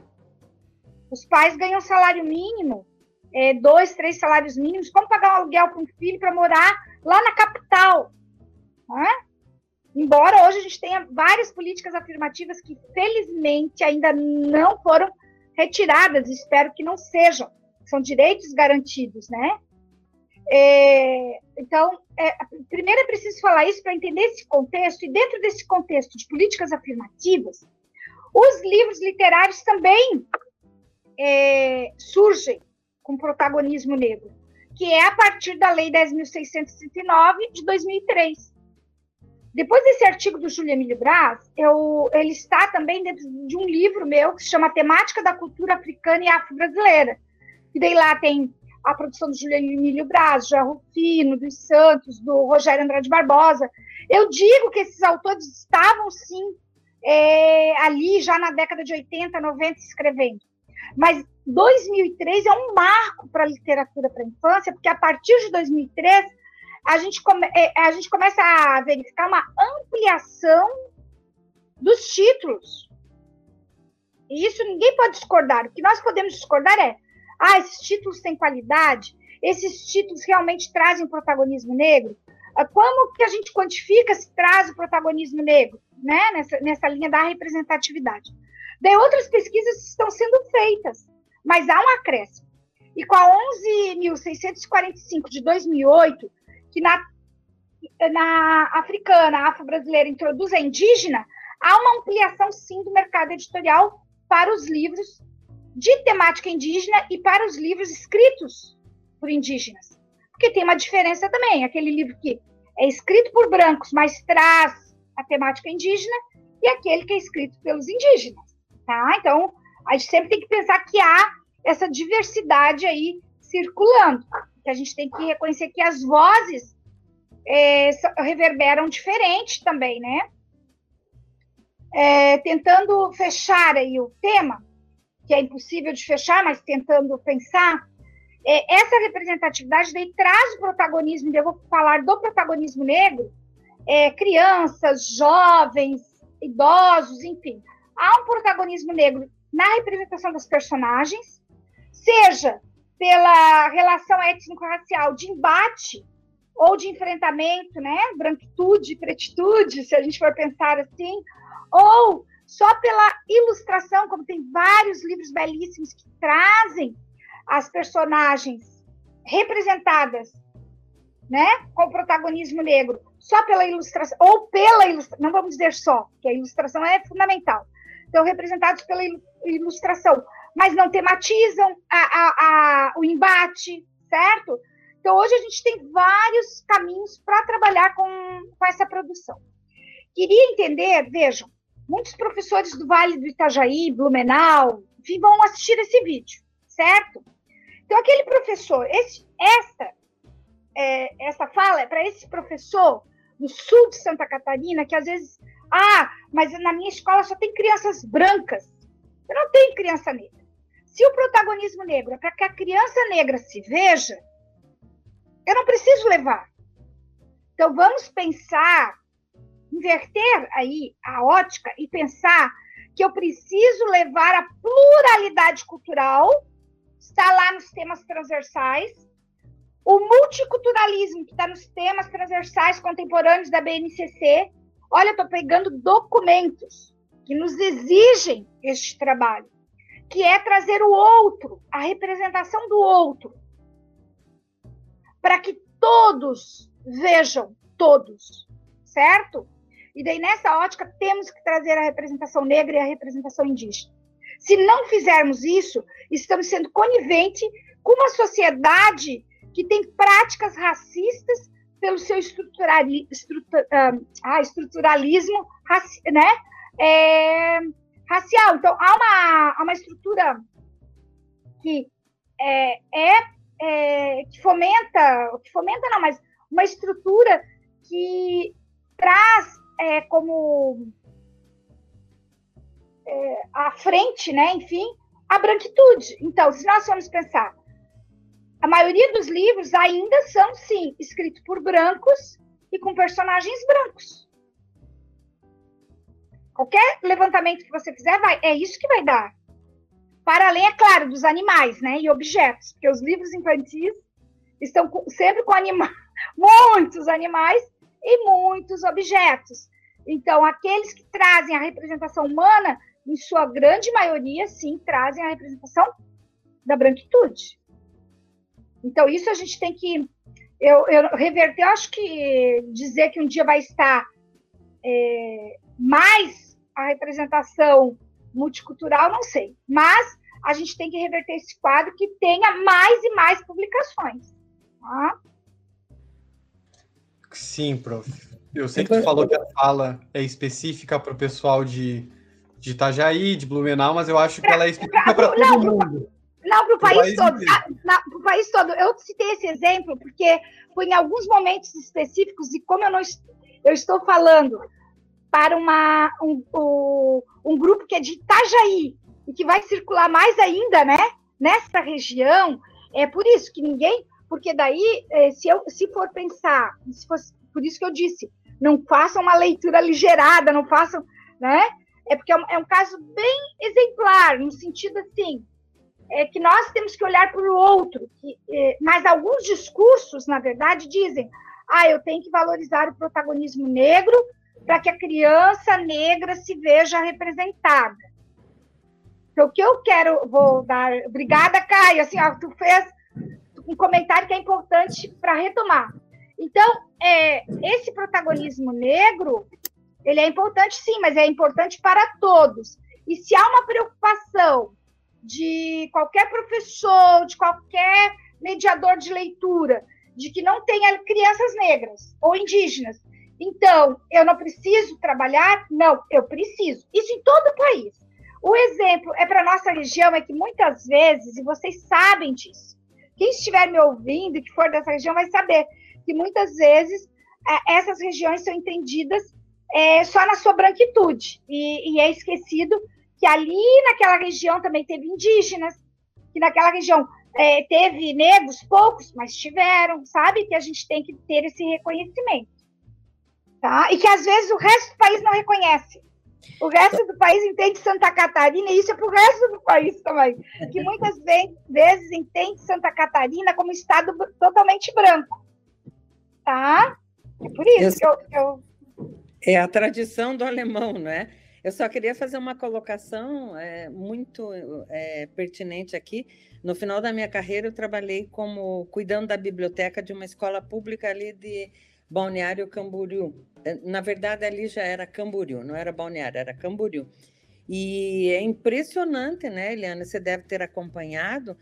Os pais ganham salário mínimo, é, dois, três salários mínimos, como pagar um aluguel para um filho para morar lá na capital? Né? Embora hoje a gente tenha várias políticas afirmativas que, felizmente, ainda não foram retiradas, espero que não sejam, são direitos garantidos, né? É, então, é, primeiro é preciso falar isso para entender esse contexto, e dentro desse contexto de políticas afirmativas, os livros literários também é, surgem com protagonismo negro, que é a partir da Lei 10.669 de 2003. Depois desse artigo do Júlio Emílio Braz, eu, ele está também dentro de um livro meu que se chama Temática da Cultura Africana e Afro-Brasileira. E daí lá tem a produção do Júlio Emílio Braz, João Rufino, dos Santos, do Rogério Andrade Barbosa. Eu digo que esses autores estavam, sim, é, ali já na década de 80, 90, escrevendo. Mas 2003 é um marco para a literatura para a infância, porque a partir de 2003 a gente, come, é, a gente começa a verificar uma ampliação dos títulos. E isso ninguém pode discordar. O que nós podemos discordar é: ah, esses títulos têm qualidade, esses títulos realmente trazem protagonismo negro. Ah, como que a gente quantifica se traz o protagonismo negro, né? Nessa, nessa linha da representatividade. Daí outras pesquisas estão sendo feitas, mas há um acréscimo. E com a 11.645 de 2008, que na, na africana, afro-brasileira introduz a indígena, há uma ampliação, sim, do mercado editorial para os livros de temática indígena e para os livros escritos por indígenas. Porque tem uma diferença também, aquele livro que é escrito por brancos, mas traz a temática indígena, e aquele que é escrito pelos indígenas, tá? Então, a gente sempre tem que pensar que há essa diversidade aí circulando, que a gente tem que reconhecer que as vozes é, reverberam diferente também, né? É, tentando fechar aí o tema, que é impossível de fechar, mas tentando pensar, é, essa representatividade daí traz o protagonismo, eu vou falar do protagonismo negro, é, crianças, jovens, idosos, enfim. Há um protagonismo negro na representação dos personagens, seja pela relação étnico-racial de embate ou de enfrentamento, né, branquitude, pretitude, se a gente for pensar assim, ou só pela ilustração, como tem vários livros belíssimos que trazem as personagens representadas, né, com protagonismo negro, só pela ilustração, ou pela ilustração, não vamos dizer só, que a ilustração é fundamental. Então, representados pela ilustração, mas não tematizam a, a, a, o embate, certo? Então, hoje a gente tem vários caminhos para trabalhar com, com essa produção. Queria entender, vejam, muitos professores do Vale do Itajaí, Blumenau, vão assistir esse vídeo, certo? Então, aquele professor, esse, essa, é, essa fala é para esse professor do sul de Santa Catarina, que às vezes, ah, mas na minha escola só tem crianças brancas. Eu não tenho criança negra. Se o protagonismo negro é para que a criança negra se veja, eu não preciso levar. Então, vamos pensar inverter aí a ótica e pensar que eu preciso levar a pluralidade cultural, está lá nos temas transversais, o multiculturalismo que está nos temas transversais contemporâneos da BNCC. Olha, estou pegando documentos que nos exigem este trabalho, que é trazer o outro, a representação do outro, para que todos vejam todos, certo? E daí, nessa ótica, temos que trazer a representação negra e a representação indígena. Se não fizermos isso, estamos sendo conivente com uma sociedade que tem práticas racistas pelo seu estruturali, estrutura, ah, estruturalismo raci, né? É, racial. Então, há uma, há uma estrutura que é, é, é, que fomenta, que fomenta não, mas uma estrutura que traz é, como é, à frente, né? Enfim, a branquitude. Então, se nós formos pensar, a maioria dos livros ainda são, sim, escritos por brancos e com personagens brancos. Qualquer levantamento que você fizer, vai, é isso que vai dar. Para além, é claro, dos animais, né? E objetos, porque os livros infantis estão com, sempre com anima muitos animais e muitos objetos. Então, aqueles que trazem a representação humana, em sua grande maioria, sim, trazem a representação da branquitude. Então, isso a gente tem que eu, eu reverter, eu acho que dizer que um dia vai estar é, mais a representação multicultural, não sei. Mas a gente tem que reverter esse quadro que tenha mais e mais publicações. Tá? Sim, prof. Eu sei que tu falou que a fala é específica para o pessoal de, de Itajaí, de Blumenau, mas eu acho que ela é específica para todo não, mundo. Não, para o país, país todo. Para o país todo. Eu citei esse exemplo porque foi em alguns momentos específicos e como eu não eu estou falando para uma, um, um, um grupo que é de Itajaí e que vai circular mais ainda, né? Nessa região, é por isso que ninguém porque daí, é, se, eu, se for pensar, se fosse, por isso que eu disse, não façam uma leitura aligerada, não façam, né? é porque é um, é um caso bem exemplar, no sentido assim, é que nós temos que olhar para o outro. Que, é, mas alguns discursos, na verdade, dizem: ah, eu tenho que valorizar o protagonismo negro para que a criança negra se veja representada. Então, o que eu quero, vou dar. Obrigada, Caio. Assim, ó, tu fez um comentário que é importante para retomar. Então, é, esse protagonismo negro, ele é importante, sim, mas é importante para todos. E se há uma preocupação de qualquer professor, de qualquer mediador de leitura, de que não tenha crianças negras ou indígenas. Então, eu não preciso trabalhar? Não, eu preciso. Isso em todo o país. O exemplo é para nossa região é que muitas vezes, e vocês sabem disso, quem estiver me ouvindo e que for dessa região vai saber que muitas vezes é, essas regiões são entendidas é, só na sua branquitude e, e é esquecido que ali naquela região também teve indígenas, que naquela região é, teve negros, poucos, mas tiveram, sabe? Que a gente tem que ter esse reconhecimento. Tá? E que às vezes o resto do país não reconhece. O resto do país entende Santa Catarina, e isso é para o resto do país também. Que muitas vezes entende Santa Catarina como estado totalmente branco. Tá? É por isso eu, que eu, eu. É a tradição do alemão, não é? Eu só queria fazer uma colocação é, muito é, pertinente aqui. No final da minha carreira, eu trabalhei como cuidando da biblioteca de uma escola pública ali de Balneário Camboriú. É, na verdade, ali já era Camboriú, não era Balneário, era Camboriú. E é impressionante, né, Eliana? Você deve ter acompanhado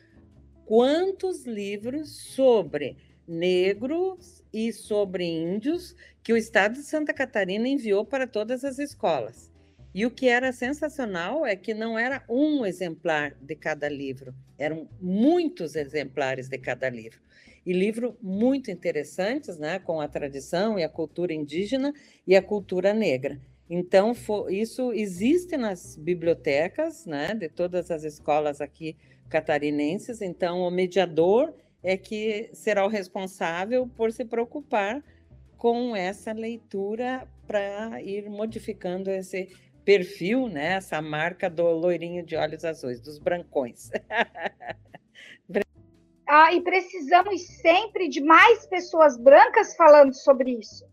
quantos livros sobre negros e sobre índios que o Estado de Santa Catarina enviou para todas as escolas. E o que era sensacional é que não era um exemplar de cada livro, eram muitos exemplares de cada livro. E livros muito interessantes, né, com a tradição e a cultura indígena e a cultura negra. Então, isso existe nas bibliotecas né, de todas as escolas aqui catarinenses. Então, o mediador é que será o responsável por se preocupar com essa leitura para ir modificando esse perfil, né? Essa marca do loirinho de olhos azuis, dos brancões. ah, e precisamos sempre de mais pessoas brancas falando sobre isso.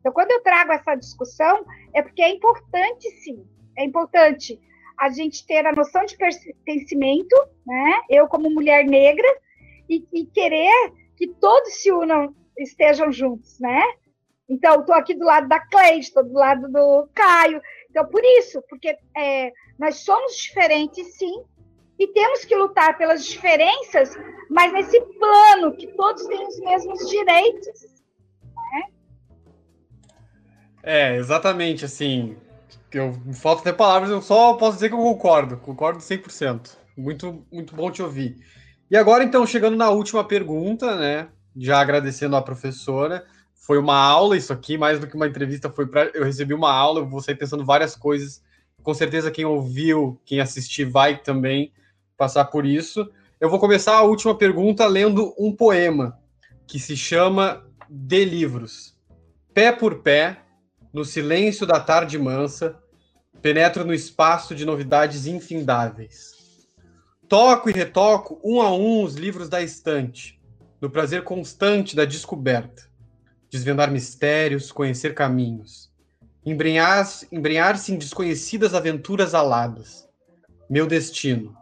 Então, quando eu trago essa discussão, é porque é importante, sim, é importante a gente ter a noção de pertencimento, né? Eu, como mulher negra, e, e querer que todos se unam, estejam juntos, né? Então, estou aqui do lado da Cleide, estou do lado do Caio, então, por isso, porque é, nós somos diferentes, sim, e temos que lutar pelas diferenças, mas nesse plano que todos têm os mesmos direitos. Né? É, exatamente, assim, eu falta até palavras, eu só posso dizer que eu concordo, concordo 100%. Muito, muito bom te ouvir. E agora, então, chegando na última pergunta, né, já agradecendo a professora, foi uma aula isso aqui, mais do que uma entrevista, foi para eu recebi uma aula, eu vou sair pensando várias coisas. Com certeza quem ouviu, quem assistir vai também passar por isso. Eu vou começar a última pergunta lendo um poema que se chama De Livros. Pé por pé, no silêncio da tarde mansa, penetro no espaço de novidades infindáveis. Toco e retoco um a um os livros da estante, no prazer constante da descoberta desvendar mistérios, conhecer caminhos, embrenhar-se embrenhar em desconhecidas aventuras aladas. Meu destino.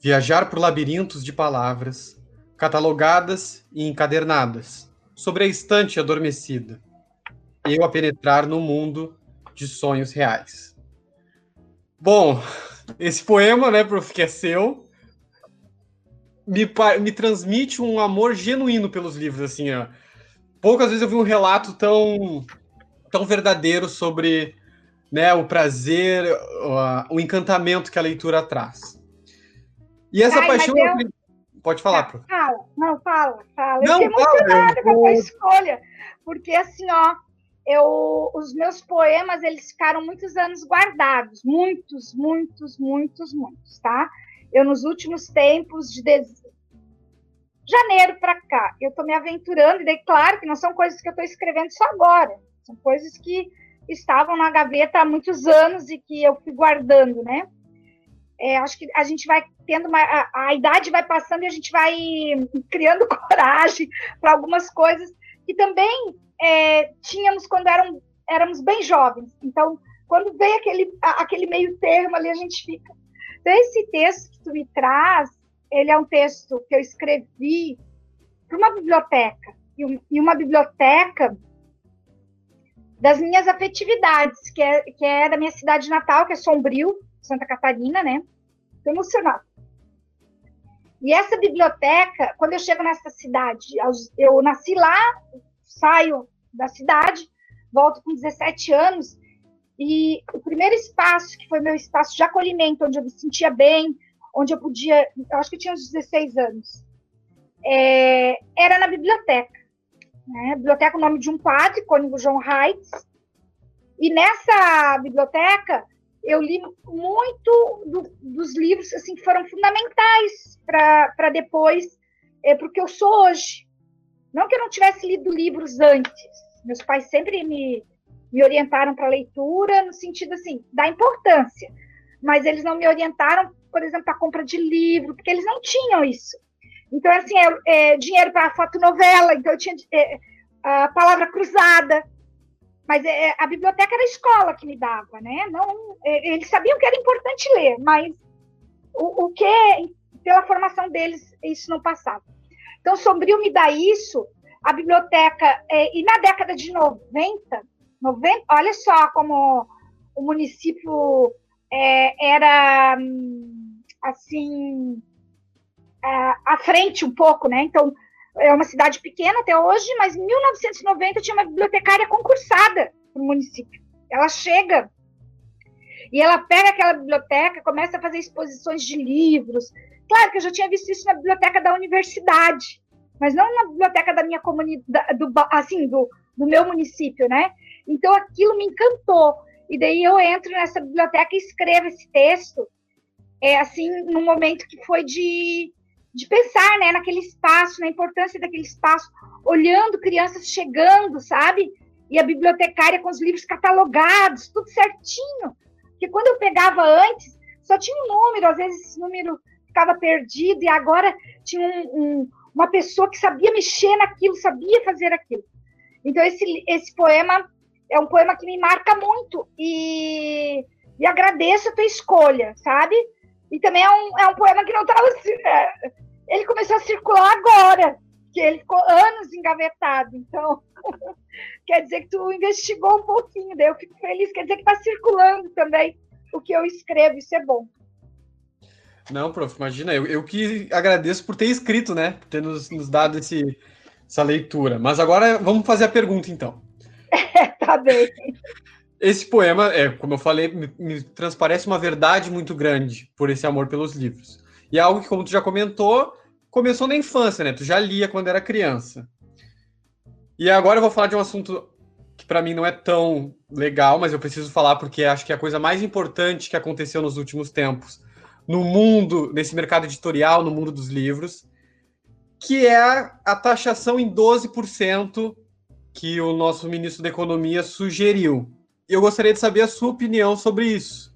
Viajar por labirintos de palavras, catalogadas e encadernadas, sobre a estante adormecida. Eu a penetrar no mundo de sonhos reais. Bom, esse poema, né, prof, que é seu, me, me transmite um amor genuíno pelos livros, assim, ó poucas vezes eu vi um relato tão, tão verdadeiro sobre né, o prazer, o, o encantamento que a leitura traz. E essa Ai, paixão. Eu... Pode falar, prof. Fala, não, fala, fala. Não, eu fiquei emocionada com a escolha, porque assim, ó, eu, os meus poemas, eles ficaram muitos anos guardados, muitos, muitos, muitos, muitos, tá? Eu, nos últimos tempos, de janeiro para cá, eu estou me aventurando, e daí, claro que não são coisas que eu estou escrevendo só agora, são coisas que estavam na gaveta há muitos anos e que eu fui guardando, né? É, acho que a gente vai tendo uma, a, a, idade vai passando e a gente vai criando coragem para algumas coisas que também é, tínhamos quando eram, éramos bem jovens. Então, quando vem aquele, aquele meio termo ali, a gente fica. Então, esse texto que tu me traz, ele é um texto que eu escrevi para uma biblioteca. E, uma biblioteca das minhas afetividades, que é, que é da minha cidade natal, que é Sombrio, Santa Catarina, né? Estou emocionada. E essa biblioteca, quando eu chego nessa cidade, eu nasci lá, saio da cidade, volto com 17 anos, e o primeiro espaço, que foi meu espaço de acolhimento, onde eu me sentia bem, onde eu podia, eu acho que eu tinha uns 16 anos, é, era na biblioteca. Né? Biblioteca, o nome de um padre, Cônigo João Reitz. E nessa biblioteca, eu li muito do, dos livros assim, que foram fundamentais para depois, é, para o que eu sou hoje. Não que eu não tivesse lido livros antes. Meus pais sempre me, me orientaram para leitura, no sentido assim, da importância. Mas eles não me orientaram, por exemplo, para compra de livro, porque eles não tinham isso. Então, assim, é, é dinheiro para fotonovela, então eu tinha é, a palavra cruzada. Mas é, a biblioteca era a escola que me dava, né? Não, é, eles sabiam que era importante ler, mas o, o que, pela formação deles, isso não passava. Então, Sombrio me dá isso, a biblioteca, é, e na década de 90, 90, olha só como o município é, era, hum, assim, é, à frente um pouco, né? Então, é uma cidade pequena até hoje, mas em 1990 tinha uma bibliotecária concursada no município. Ela chega e ela pega aquela biblioteca, começa a fazer exposições de livros. Claro que eu já tinha visto isso na biblioteca da universidade, mas não na biblioteca da minha comunidade, do, assim, do, do meu município, né? Então aquilo me encantou. E daí eu entro nessa biblioteca e escrevo esse texto, é assim, num momento que foi de de pensar né, naquele espaço, na importância daquele espaço, olhando crianças chegando, sabe? E a bibliotecária com os livros catalogados, tudo certinho. Porque quando eu pegava antes, só tinha um número, às vezes esse número ficava perdido, e agora tinha um, um, uma pessoa que sabia mexer naquilo, sabia fazer aquilo. Então, esse, esse poema é um poema que me marca muito, e, e agradeço a tua escolha, sabe? E também é um, é um poema que não estava. É, ele começou a circular agora, que ele ficou anos engavetado. Então, quer dizer que tu investigou um pouquinho, daí eu fico feliz. Quer dizer que está circulando também o que eu escrevo, isso é bom. Não, prof, imagina, eu, eu que agradeço por ter escrito, né? Por ter nos, nos dado esse, essa leitura. Mas agora vamos fazer a pergunta, então. tá bem. Esse poema, é, como eu falei, me, me, transparece uma verdade muito grande por esse amor pelos livros. E é algo que, como tu já comentou, começou na infância, né? Tu já lia quando era criança. E agora eu vou falar de um assunto que para mim não é tão legal, mas eu preciso falar porque acho que é a coisa mais importante que aconteceu nos últimos tempos no mundo, nesse mercado editorial, no mundo dos livros, que é a taxação em 12% que o nosso ministro da Economia sugeriu. Eu gostaria de saber a sua opinião sobre isso.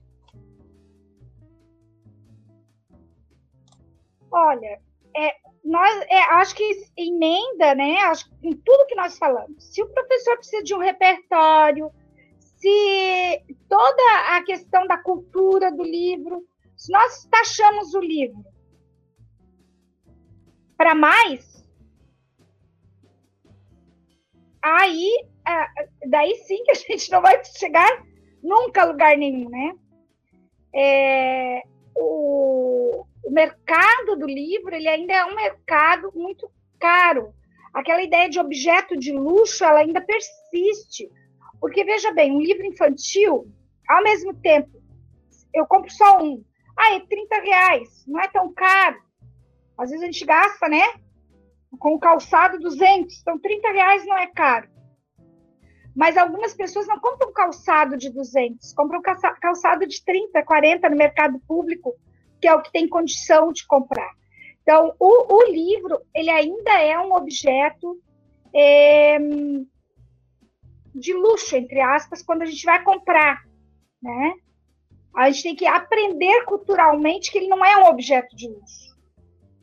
Olha, é, nós, é, acho que emenda, né? Acho em tudo que nós falamos. Se o professor precisa de um repertório, se toda a questão da cultura do livro, se nós taxamos o livro para mais, aí daí sim que a gente não vai chegar nunca a lugar nenhum, né? É, o, o mercado do livro ele ainda é um mercado muito caro. Aquela ideia de objeto de luxo ela ainda persiste. Porque, veja bem, um livro infantil, ao mesmo tempo, eu compro só um. Ah, é 30 reais, não é tão caro. Às vezes a gente gasta, né? Com o calçado 200, então 30 reais não é caro. Mas algumas pessoas não compram calçado de 200, compram calçado de 30, 40 no mercado público, que é o que tem condição de comprar. Então, o, o livro, ele ainda é um objeto é, de luxo, entre aspas, quando a gente vai comprar, né? A gente tem que aprender culturalmente que ele não é um objeto de luxo.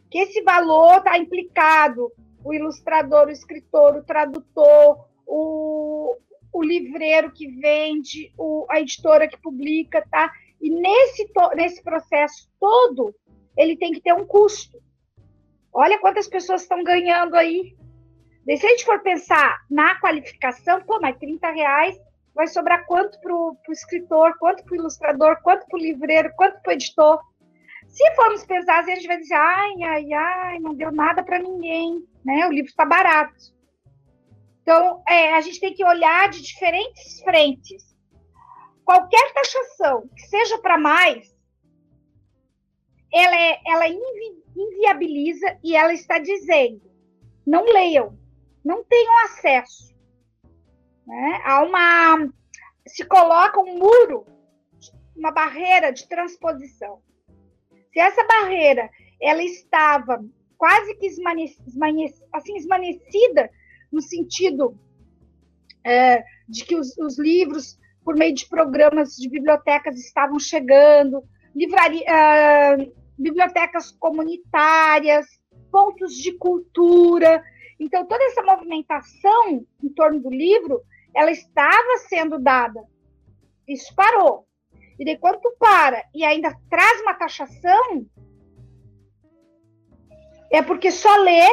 Que esse valor está implicado, o ilustrador, o escritor, o tradutor, o, o livreiro que vende, o, a editora que publica, tá? E nesse, nesse processo todo, ele tem que ter um custo. Olha quantas pessoas estão ganhando aí. E se a gente for pensar na qualificação, pô, mas 30 reais vai sobrar quanto para o escritor, quanto para o ilustrador, quanto para o livreiro, quanto para o editor. Se formos pensar, a gente vai dizer, ai, ai, ai, não deu nada para ninguém, né? O livro está barato. Então, é, a gente tem que olhar de diferentes frentes. Qualquer taxação que seja para mais, ela, é, ela invi, inviabiliza e ela está dizendo: não leiam, não tenham acesso. Né? Há uma. Se coloca um muro, uma barreira de transposição. Se essa barreira ela estava quase que assim, esmanecida no sentido é, de que os, os, livros, por meio de programas de bibliotecas, estavam chegando, livraria, uh, bibliotecas comunitárias, pontos de cultura. Então, toda essa movimentação em torno do livro, ela estava sendo dada. Isso parou. E daí, quando tu para e ainda traz uma taxação, é porque só lê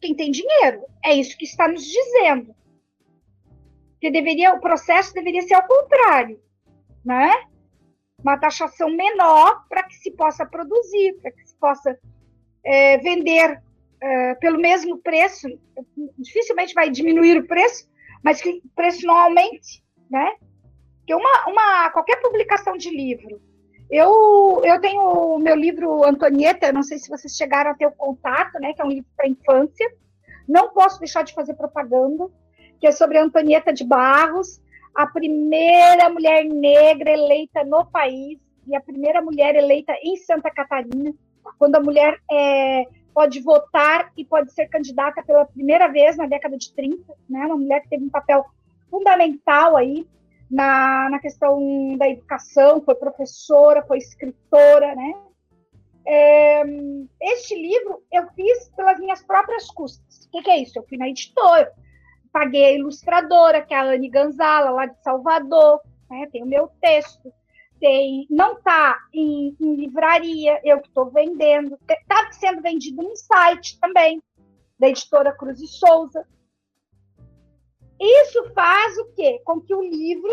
quem tem dinheiro. É isso que está nos dizendo. Que deveria, o processo deveria ser ao contrário, né? Uma taxação menor para que se possa produzir, para que se possa é, vender é, pelo mesmo preço. Dificilmente vai diminuir o preço, mas que o preço não aumente, né? Que uma, uma qualquer publicação de livro eu, eu tenho o meu livro Antonieta, não sei se vocês chegaram a ter o contato, né? Que é um livro para infância. Não posso deixar de fazer propaganda, que é sobre a Antonieta de Barros, a primeira mulher negra eleita no país e a primeira mulher eleita em Santa Catarina, quando a mulher é, pode votar e pode ser candidata pela primeira vez na década de 30, né? Uma mulher que teve um papel fundamental aí na, na questão da educação, foi professora, foi escritora, né? É, este livro eu fiz pelas minhas próprias custas. O que, que, é isso? Eu fui na editora, paguei a ilustradora, que é a Anne Ganzala, lá de Salvador, né? tem o meu texto, tem, não está em, em, livraria, eu que estou vendendo, está sendo vendido no site também, da editora Cruz e Souza. Isso faz o quê? Com que o livro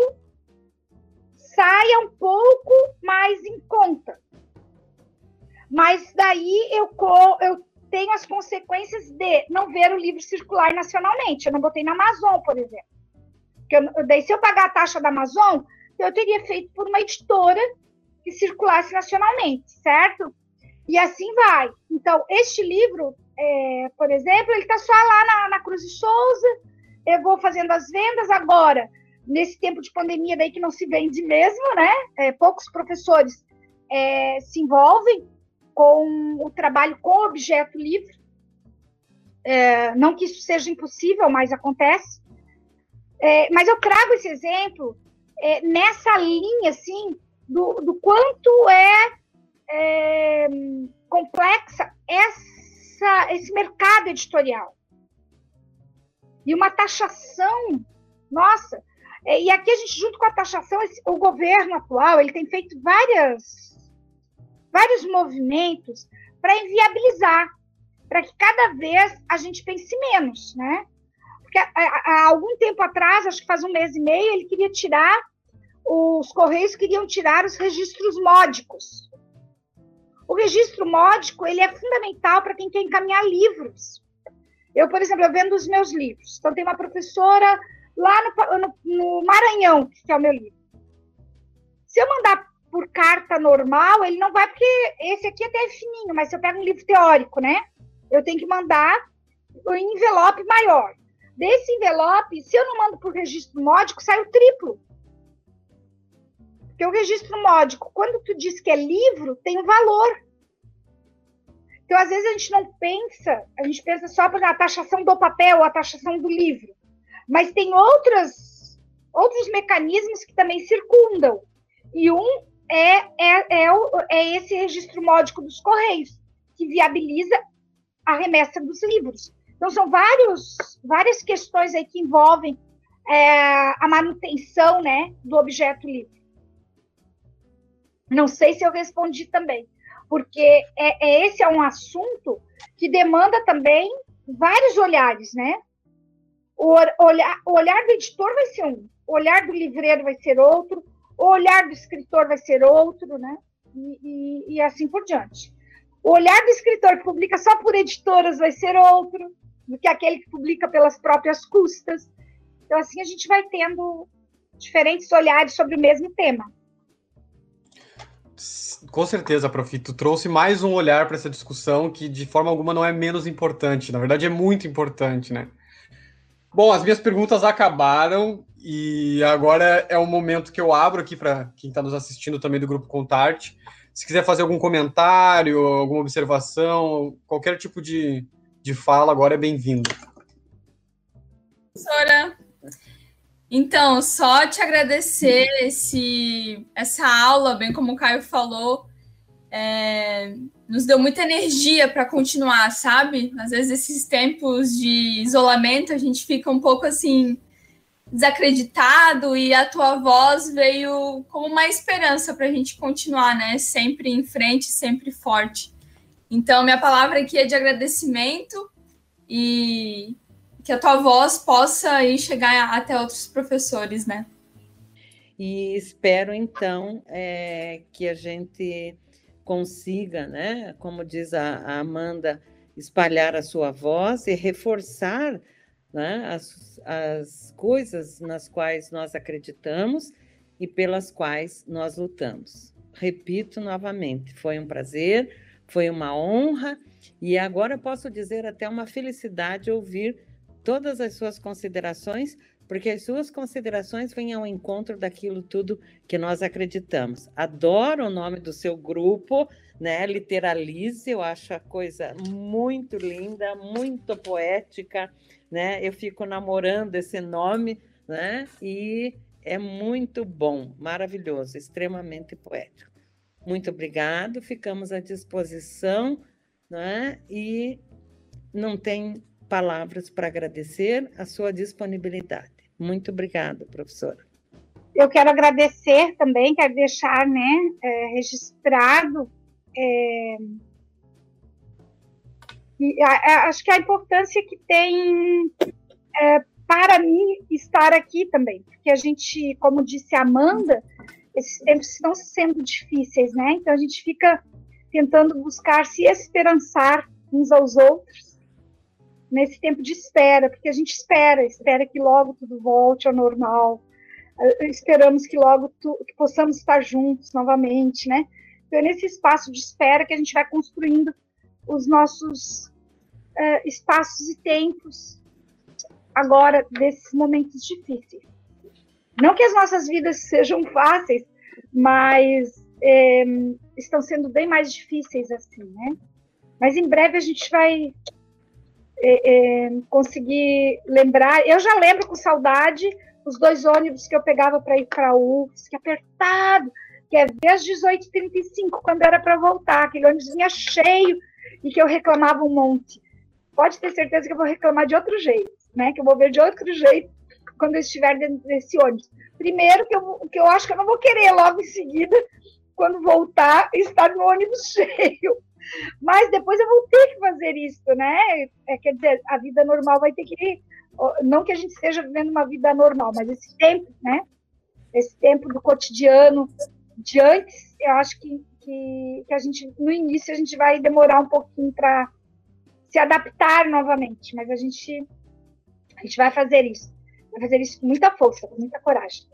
saia um pouco mais em conta. Mas daí eu, eu tenho as consequências de não ver o livro circular nacionalmente. Eu não botei na Amazon, por exemplo. Porque eu, daí, se eu pagar a taxa da Amazon, eu teria feito por uma editora que circulasse nacionalmente, certo? E assim vai. Então, este livro, é, por exemplo, ele está só lá na, na Cruz de Souza, eu vou fazendo as vendas agora, nesse tempo de pandemia daí que não se vende mesmo, né? É, poucos professores é, se envolvem com o trabalho com objeto livre. É, não que isso seja impossível, mas acontece. É, mas eu trago esse exemplo é, nessa linha, assim, do, do quanto é, é complexa essa, esse mercado editorial e uma taxação, nossa. E aqui a gente, junto com a taxação, o governo atual ele tem feito várias, vários movimentos para inviabilizar, para que cada vez a gente pense menos, né? Porque há, há, algum tempo atrás, acho que faz um mês e meio, ele queria tirar, os Correios queriam tirar os registros módicos. O registro módico ele é fundamental para quem quer encaminhar livros. Eu, por exemplo, eu vendo os meus livros. Então, tem uma professora lá no, no, no Maranhão, que é o meu livro. Se eu mandar por carta normal, ele não vai, porque esse aqui até é fininho, mas se eu pego um livro teórico, né? Eu tenho que mandar o envelope maior. Desse envelope, se eu não mando por registro módico, sai o triplo. Porque o registro módico, quando tu diz que é livro, tem um valor. Então, às vezes, a gente não pensa, a gente pensa só a taxação do papel, a taxação do livro. Mas tem outras, outros mecanismos que também circundam. E um é, é, é, é esse registro módico dos Correios, que viabiliza a remessa dos livros. Então, são vários, várias questões aí que envolvem é, a manutenção né, do objeto livre. Não sei se eu respondi também, porque é, é, esse é um assunto que demanda também vários olhares, né? O olhar, o olhar do editor vai ser um, o olhar do livreiro vai ser outro, o olhar do escritor vai ser outro, né? E, e, e assim por diante. O olhar do escritor que publica só por editoras vai ser outro do que aquele que publica pelas próprias custas. Então, assim, a gente vai tendo diferentes olhares sobre o mesmo tema. Com certeza, Prof. Tu trouxe mais um olhar para essa discussão que, de forma alguma, não é menos importante. Na verdade, é muito importante, né? Bom, as minhas perguntas acabaram e agora é o momento que eu abro aqui para quem está nos assistindo também do Grupo Contarte. Se quiser fazer algum comentário, alguma observação, qualquer tipo de, de fala, agora é bem-vindo. Professora, então, só te agradecer esse, essa aula, bem como o Caio falou, é, nos deu muita energia para continuar, sabe? Às vezes, esses tempos de isolamento, a gente fica um pouco assim desacreditado e a tua voz veio como uma esperança para a gente continuar, né? Sempre em frente, sempre forte. Então, minha palavra aqui é de agradecimento e que a tua voz possa ir chegar até outros professores, né? E espero, então, é, que a gente consiga, né, como diz a, a Amanda, espalhar a sua voz e reforçar né, as, as coisas nas quais nós acreditamos e pelas quais nós lutamos. Repito novamente, foi um prazer, foi uma honra e agora posso dizer até uma felicidade ouvir todas as suas considerações, porque as suas considerações vêm ao encontro daquilo tudo que nós acreditamos. Adoro o nome do seu grupo, né? Literalize, eu acho a coisa muito linda, muito poética, né? Eu fico namorando esse nome, né? E é muito bom, maravilhoso, extremamente poético. Muito obrigado, ficamos à disposição, né? E não tem palavras para agradecer a sua disponibilidade. Muito obrigada, professora. Eu quero agradecer também, quero deixar né, é, registrado é, e, a, acho que a importância que tem é, para mim estar aqui também, porque a gente, como disse a Amanda, esses tempos estão sendo difíceis, né? Então a gente fica tentando buscar se esperançar uns aos outros nesse tempo de espera, porque a gente espera, espera que logo tudo volte ao normal, eh, esperamos que logo tu, que possamos estar juntos novamente, né? Então é nesse espaço de espera que a gente vai construindo os nossos uh, espaços e tempos agora desses momentos difíceis. Não que as nossas vidas sejam fáceis, mas é, estão sendo bem mais difíceis assim, né? Mas em breve a gente vai é, é, conseguir lembrar. Eu já lembro com saudade os dois ônibus que eu pegava para ir para UFS, que apertado, que é desde 18h35, quando era para voltar, aquele ônibus vinha cheio e que eu reclamava um monte. Pode ter certeza que eu vou reclamar de outro jeito, né? Que eu vou ver de outro jeito quando eu estiver dentro desse ônibus. Primeiro, que eu, que eu acho que eu não vou querer logo em seguida, quando voltar, estar no ônibus cheio. Mas depois eu vou ter que fazer isso, né? É, quer dizer, a vida normal vai ter que. Não que a gente esteja vivendo uma vida normal, mas esse tempo, né? Esse tempo do cotidiano de antes, eu acho que, que, que a gente, no início, a gente vai demorar um pouquinho para se adaptar novamente, mas a gente, a gente vai fazer isso. Vai fazer isso com muita força, com muita coragem.